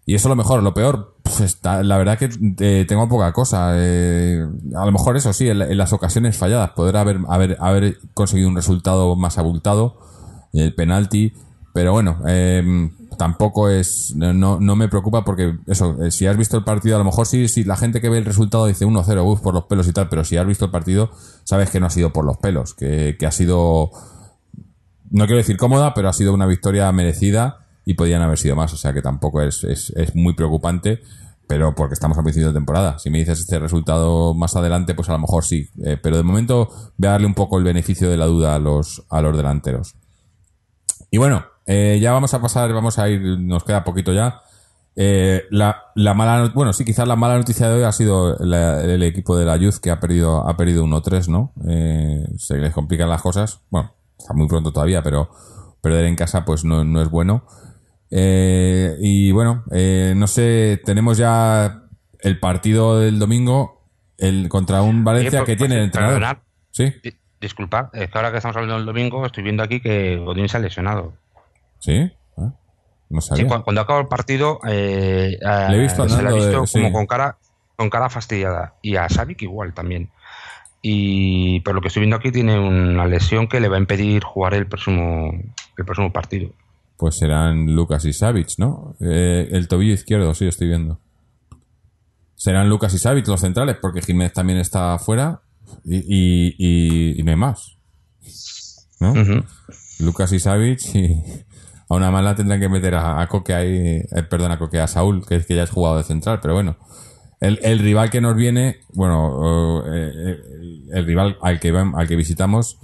Y eso es lo mejor, lo peor, pues está, la verdad que eh, tengo poca cosa. eh, a lo mejor eso sí, en las ocasiones falladas, poder haber, haber, haber conseguido un resultado más abultado, el penalti, pero bueno, eh, tampoco es, no, no me preocupa porque eso, eh, si has visto el partido, a lo mejor sí, si la gente que ve el resultado dice 1-0, uff, por los pelos y tal, pero si has visto el partido, sabes que no ha sido por los pelos, que, que ha sido no quiero decir cómoda, pero ha sido una victoria merecida y podían haber sido más. O sea que tampoco es, es, es muy preocupante, pero porque estamos a principio de temporada. Si me dices este resultado más adelante, pues a lo mejor sí. Eh, pero de momento voy a darle un poco el beneficio de la duda a los, a los delanteros. Y bueno, eh, ya vamos a pasar, vamos a ir, nos queda poquito ya. Eh, la, la mala, bueno, sí, quizás la mala noticia de hoy ha sido la- el equipo de la Youth que ha perdido, ha perdido 1-3, ¿no? Eh, se les complican las cosas. Bueno, está muy pronto todavía, pero perder en casa pues no, no es bueno. Eh, y bueno, eh, no sé, tenemos ya el partido del domingo el contra un Valencia Oye, que pues, tiene pues, entrenador. Sí, Disculpa, es que ahora que estamos hablando del domingo, estoy viendo aquí que Godín se ha lesionado. sí. Ah, no sabía. cu- cuando, acabó el partido, eh, Le he visto se le ha de- visto sí. como con cara, con cara fastidiada. Y a Savic igual también. Y por lo que estoy viendo aquí, tiene una lesión que le va a impedir jugar el próximo, el próximo partido. Pues serán Lucas y Savic, ¿no? Eh, el tobillo izquierdo, sí, estoy viendo. Serán Lucas y Savic los centrales, porque Jiménez también está afuera y, y, y- y no hay más. Lucas y Savic y a una mala tendrán que meter a, a Coque ahí, eh, perdón, a Coque, a Saúl, que es que ya es jugado de central, pero bueno. El, el rival que nos viene, bueno, eh, eh, el rival al que, al que visitamos,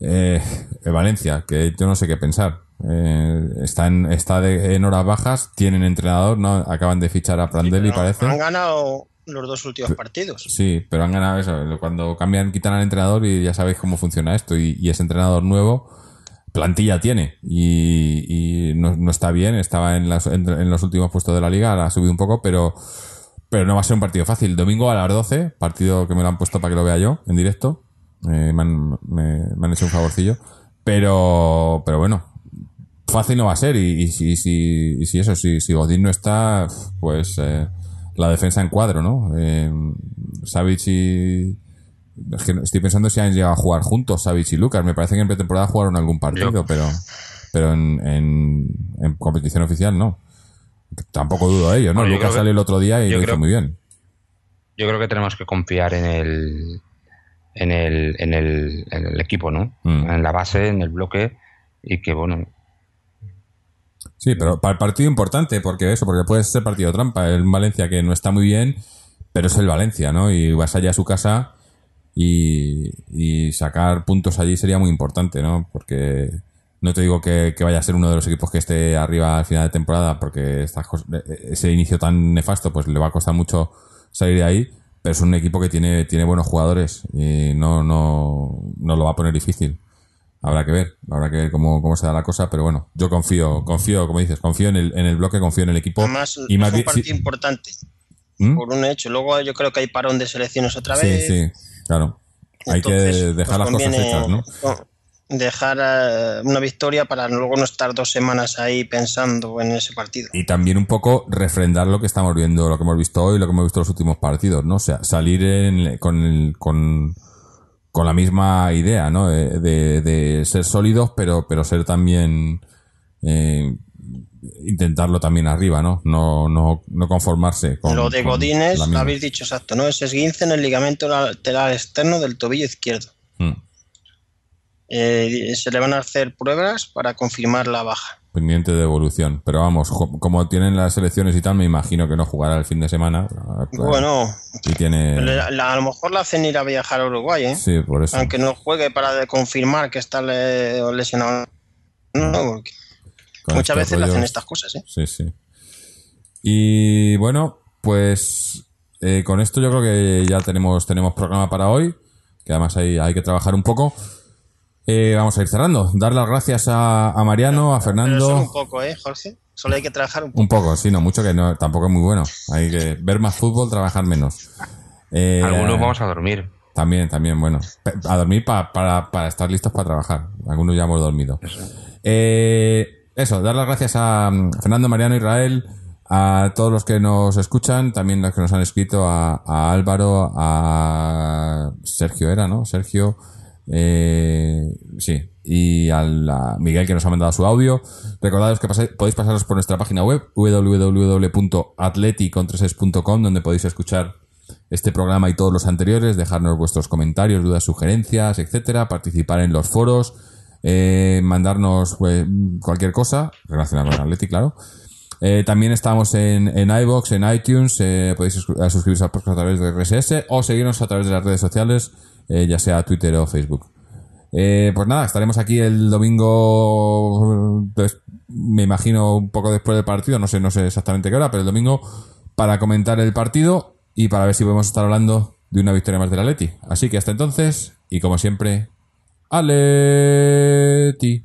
eh, Valencia, que yo no sé qué pensar. Eh, está en, está de- en horas bajas, tienen entrenador, ¿no? Acaban de fichar a Prandelli, Pero parece. Han ganado los dos últimos partidos. Sí, pero han ganado eso. Cuando cambian, quitan al entrenador y ya sabéis cómo funciona esto. Y, y ese entrenador nuevo, plantilla tiene. Y, y no, no está bien. Estaba en, las- en- en los últimos puestos de la liga, ahora ha subido un poco, pero, pero no va a ser un partido fácil. Domingo a las 12, partido que me lo han puesto para que lo vea yo en directo. Eh, me, han, me- me han hecho un favorcillo. Pero, pero bueno, fácil no va a ser. Y, y si, si, y si eso, si, si Godín no está, pues eh, la defensa en cuadro, ¿no? Eh, Savic y. Es que estoy pensando si han llegado a jugar juntos, Savic y Lucas. Me parece que en pretemporada jugaron algún partido, Yo- pero, pero en, en, en competición oficial no. Tampoco dudo de ello, ¿no? Bueno, Lucas que- salió el otro día y lo hizo muy bien. Yo creo que tenemos que confiar en el, en el, en el, en el equipo, ¿no? Mm. En la base, en el bloque, y que, bueno, Sí, pero para el partido importante, porque eso, porque puede ser partido trampa. El Valencia que no está muy bien, pero es el Valencia, ¿no? Y vas allá a su casa y, sacar puntos allí sería muy importante, ¿no? Porque no te digo que, vaya a ser uno de los equipos que esté arriba al final de temporada, porque estas cos- ese inicio tan nefasto, pues le va a costar mucho salir de ahí, pero es un equipo que tiene, tiene buenos jugadores y no, no, no lo va a poner difícil. Habrá que ver, habrá que ver cómo, cómo se da la cosa, pero bueno, yo confío, confío, como dices, confío en el, en el bloque, confío en el equipo. Además, y es más un partido sí- importante, ¿Mm? por un hecho. Luego yo creo que hay parón de selecciones otra Sí, vez. sí, claro. Hay que dejar las pues cosas conviene, hechas, ¿no? no, Dejar eh, una victoria para luego no estar dos semanas ahí pensando en ese partido. Y también un poco refrendar lo que estamos viendo, lo que hemos visto hoy, lo que hemos visto en los últimos partidos, ¿no? O sea, salir en- con, el- con, con la misma idea, ¿no? De, de- de ser sólidos, pero, pero ser también, eh, intentarlo también arriba, ¿no? No, no, no conformarse con. Lo de Godínez, lo habéis dicho exacto, ¿no? Es esguince en el ligamento lateral externo del tobillo izquierdo. Mm. Eh, se le van a hacer pruebas para confirmar la baja. Pendiente de evolución. Pero vamos, como tienen las elecciones y tal, me imagino que no jugará el fin de semana. Claro. Bueno, Y tiene. la- a lo mejor la hacen ir a viajar a Uruguay, ¿eh? Sí, por eso. Aunque no juegue para confirmar que está le- lesionado. No, porque Con muchas veces le hacen estas cosas, ¿eh? Sí, sí. Y bueno, pues eh, con esto yo creo que ya tenemos, tenemos programa para hoy, que además hay, hay que trabajar un poco. Eh, vamos a ir cerrando. Dar las gracias a, a Mariano, a Pero Fernando. solo un poco, ¿eh, Jorge? Solo hay que trabajar un poco. Un poco, sí, no mucho, que no, tampoco es muy bueno. Hay que ver más fútbol, trabajar menos. Eh, Algunos vamos a dormir. También, también, bueno. A dormir pa- para, para estar listos para trabajar. Algunos ya hemos dormido. Eh, eso, dar las gracias a mm, Fernando, Mariano, Israel, a todos los que nos escuchan, también los que nos han escrito, a, a Álvaro, a Sergio era, ¿no? Sergio, eh, sí, y a la- Miguel que nos ha mandado su audio. Recordados que podéis pasaros por nuestra página web www.atleticontreses.com donde podéis escuchar este programa y todos los anteriores, dejarnos vuestros comentarios, dudas, sugerencias, etcétera, participar en los foros, eh, mandarnos pues, cualquier cosa relacionada con Atleti, claro. Eh, también estamos en, en iBox, en iTunes, eh, podéis suscribiros podcast a través de RSS o seguirnos a través de las redes sociales, eh, ya sea Twitter o Facebook. Eh, pues nada, estaremos aquí el domingo, pues, me imagino un poco después del partido, no sé, no sé exactamente qué hora, pero el domingo para comentar el partido y para ver si podemos estar hablando de una victoria más del Atleti. Así que hasta entonces, y como siempre, Atleti.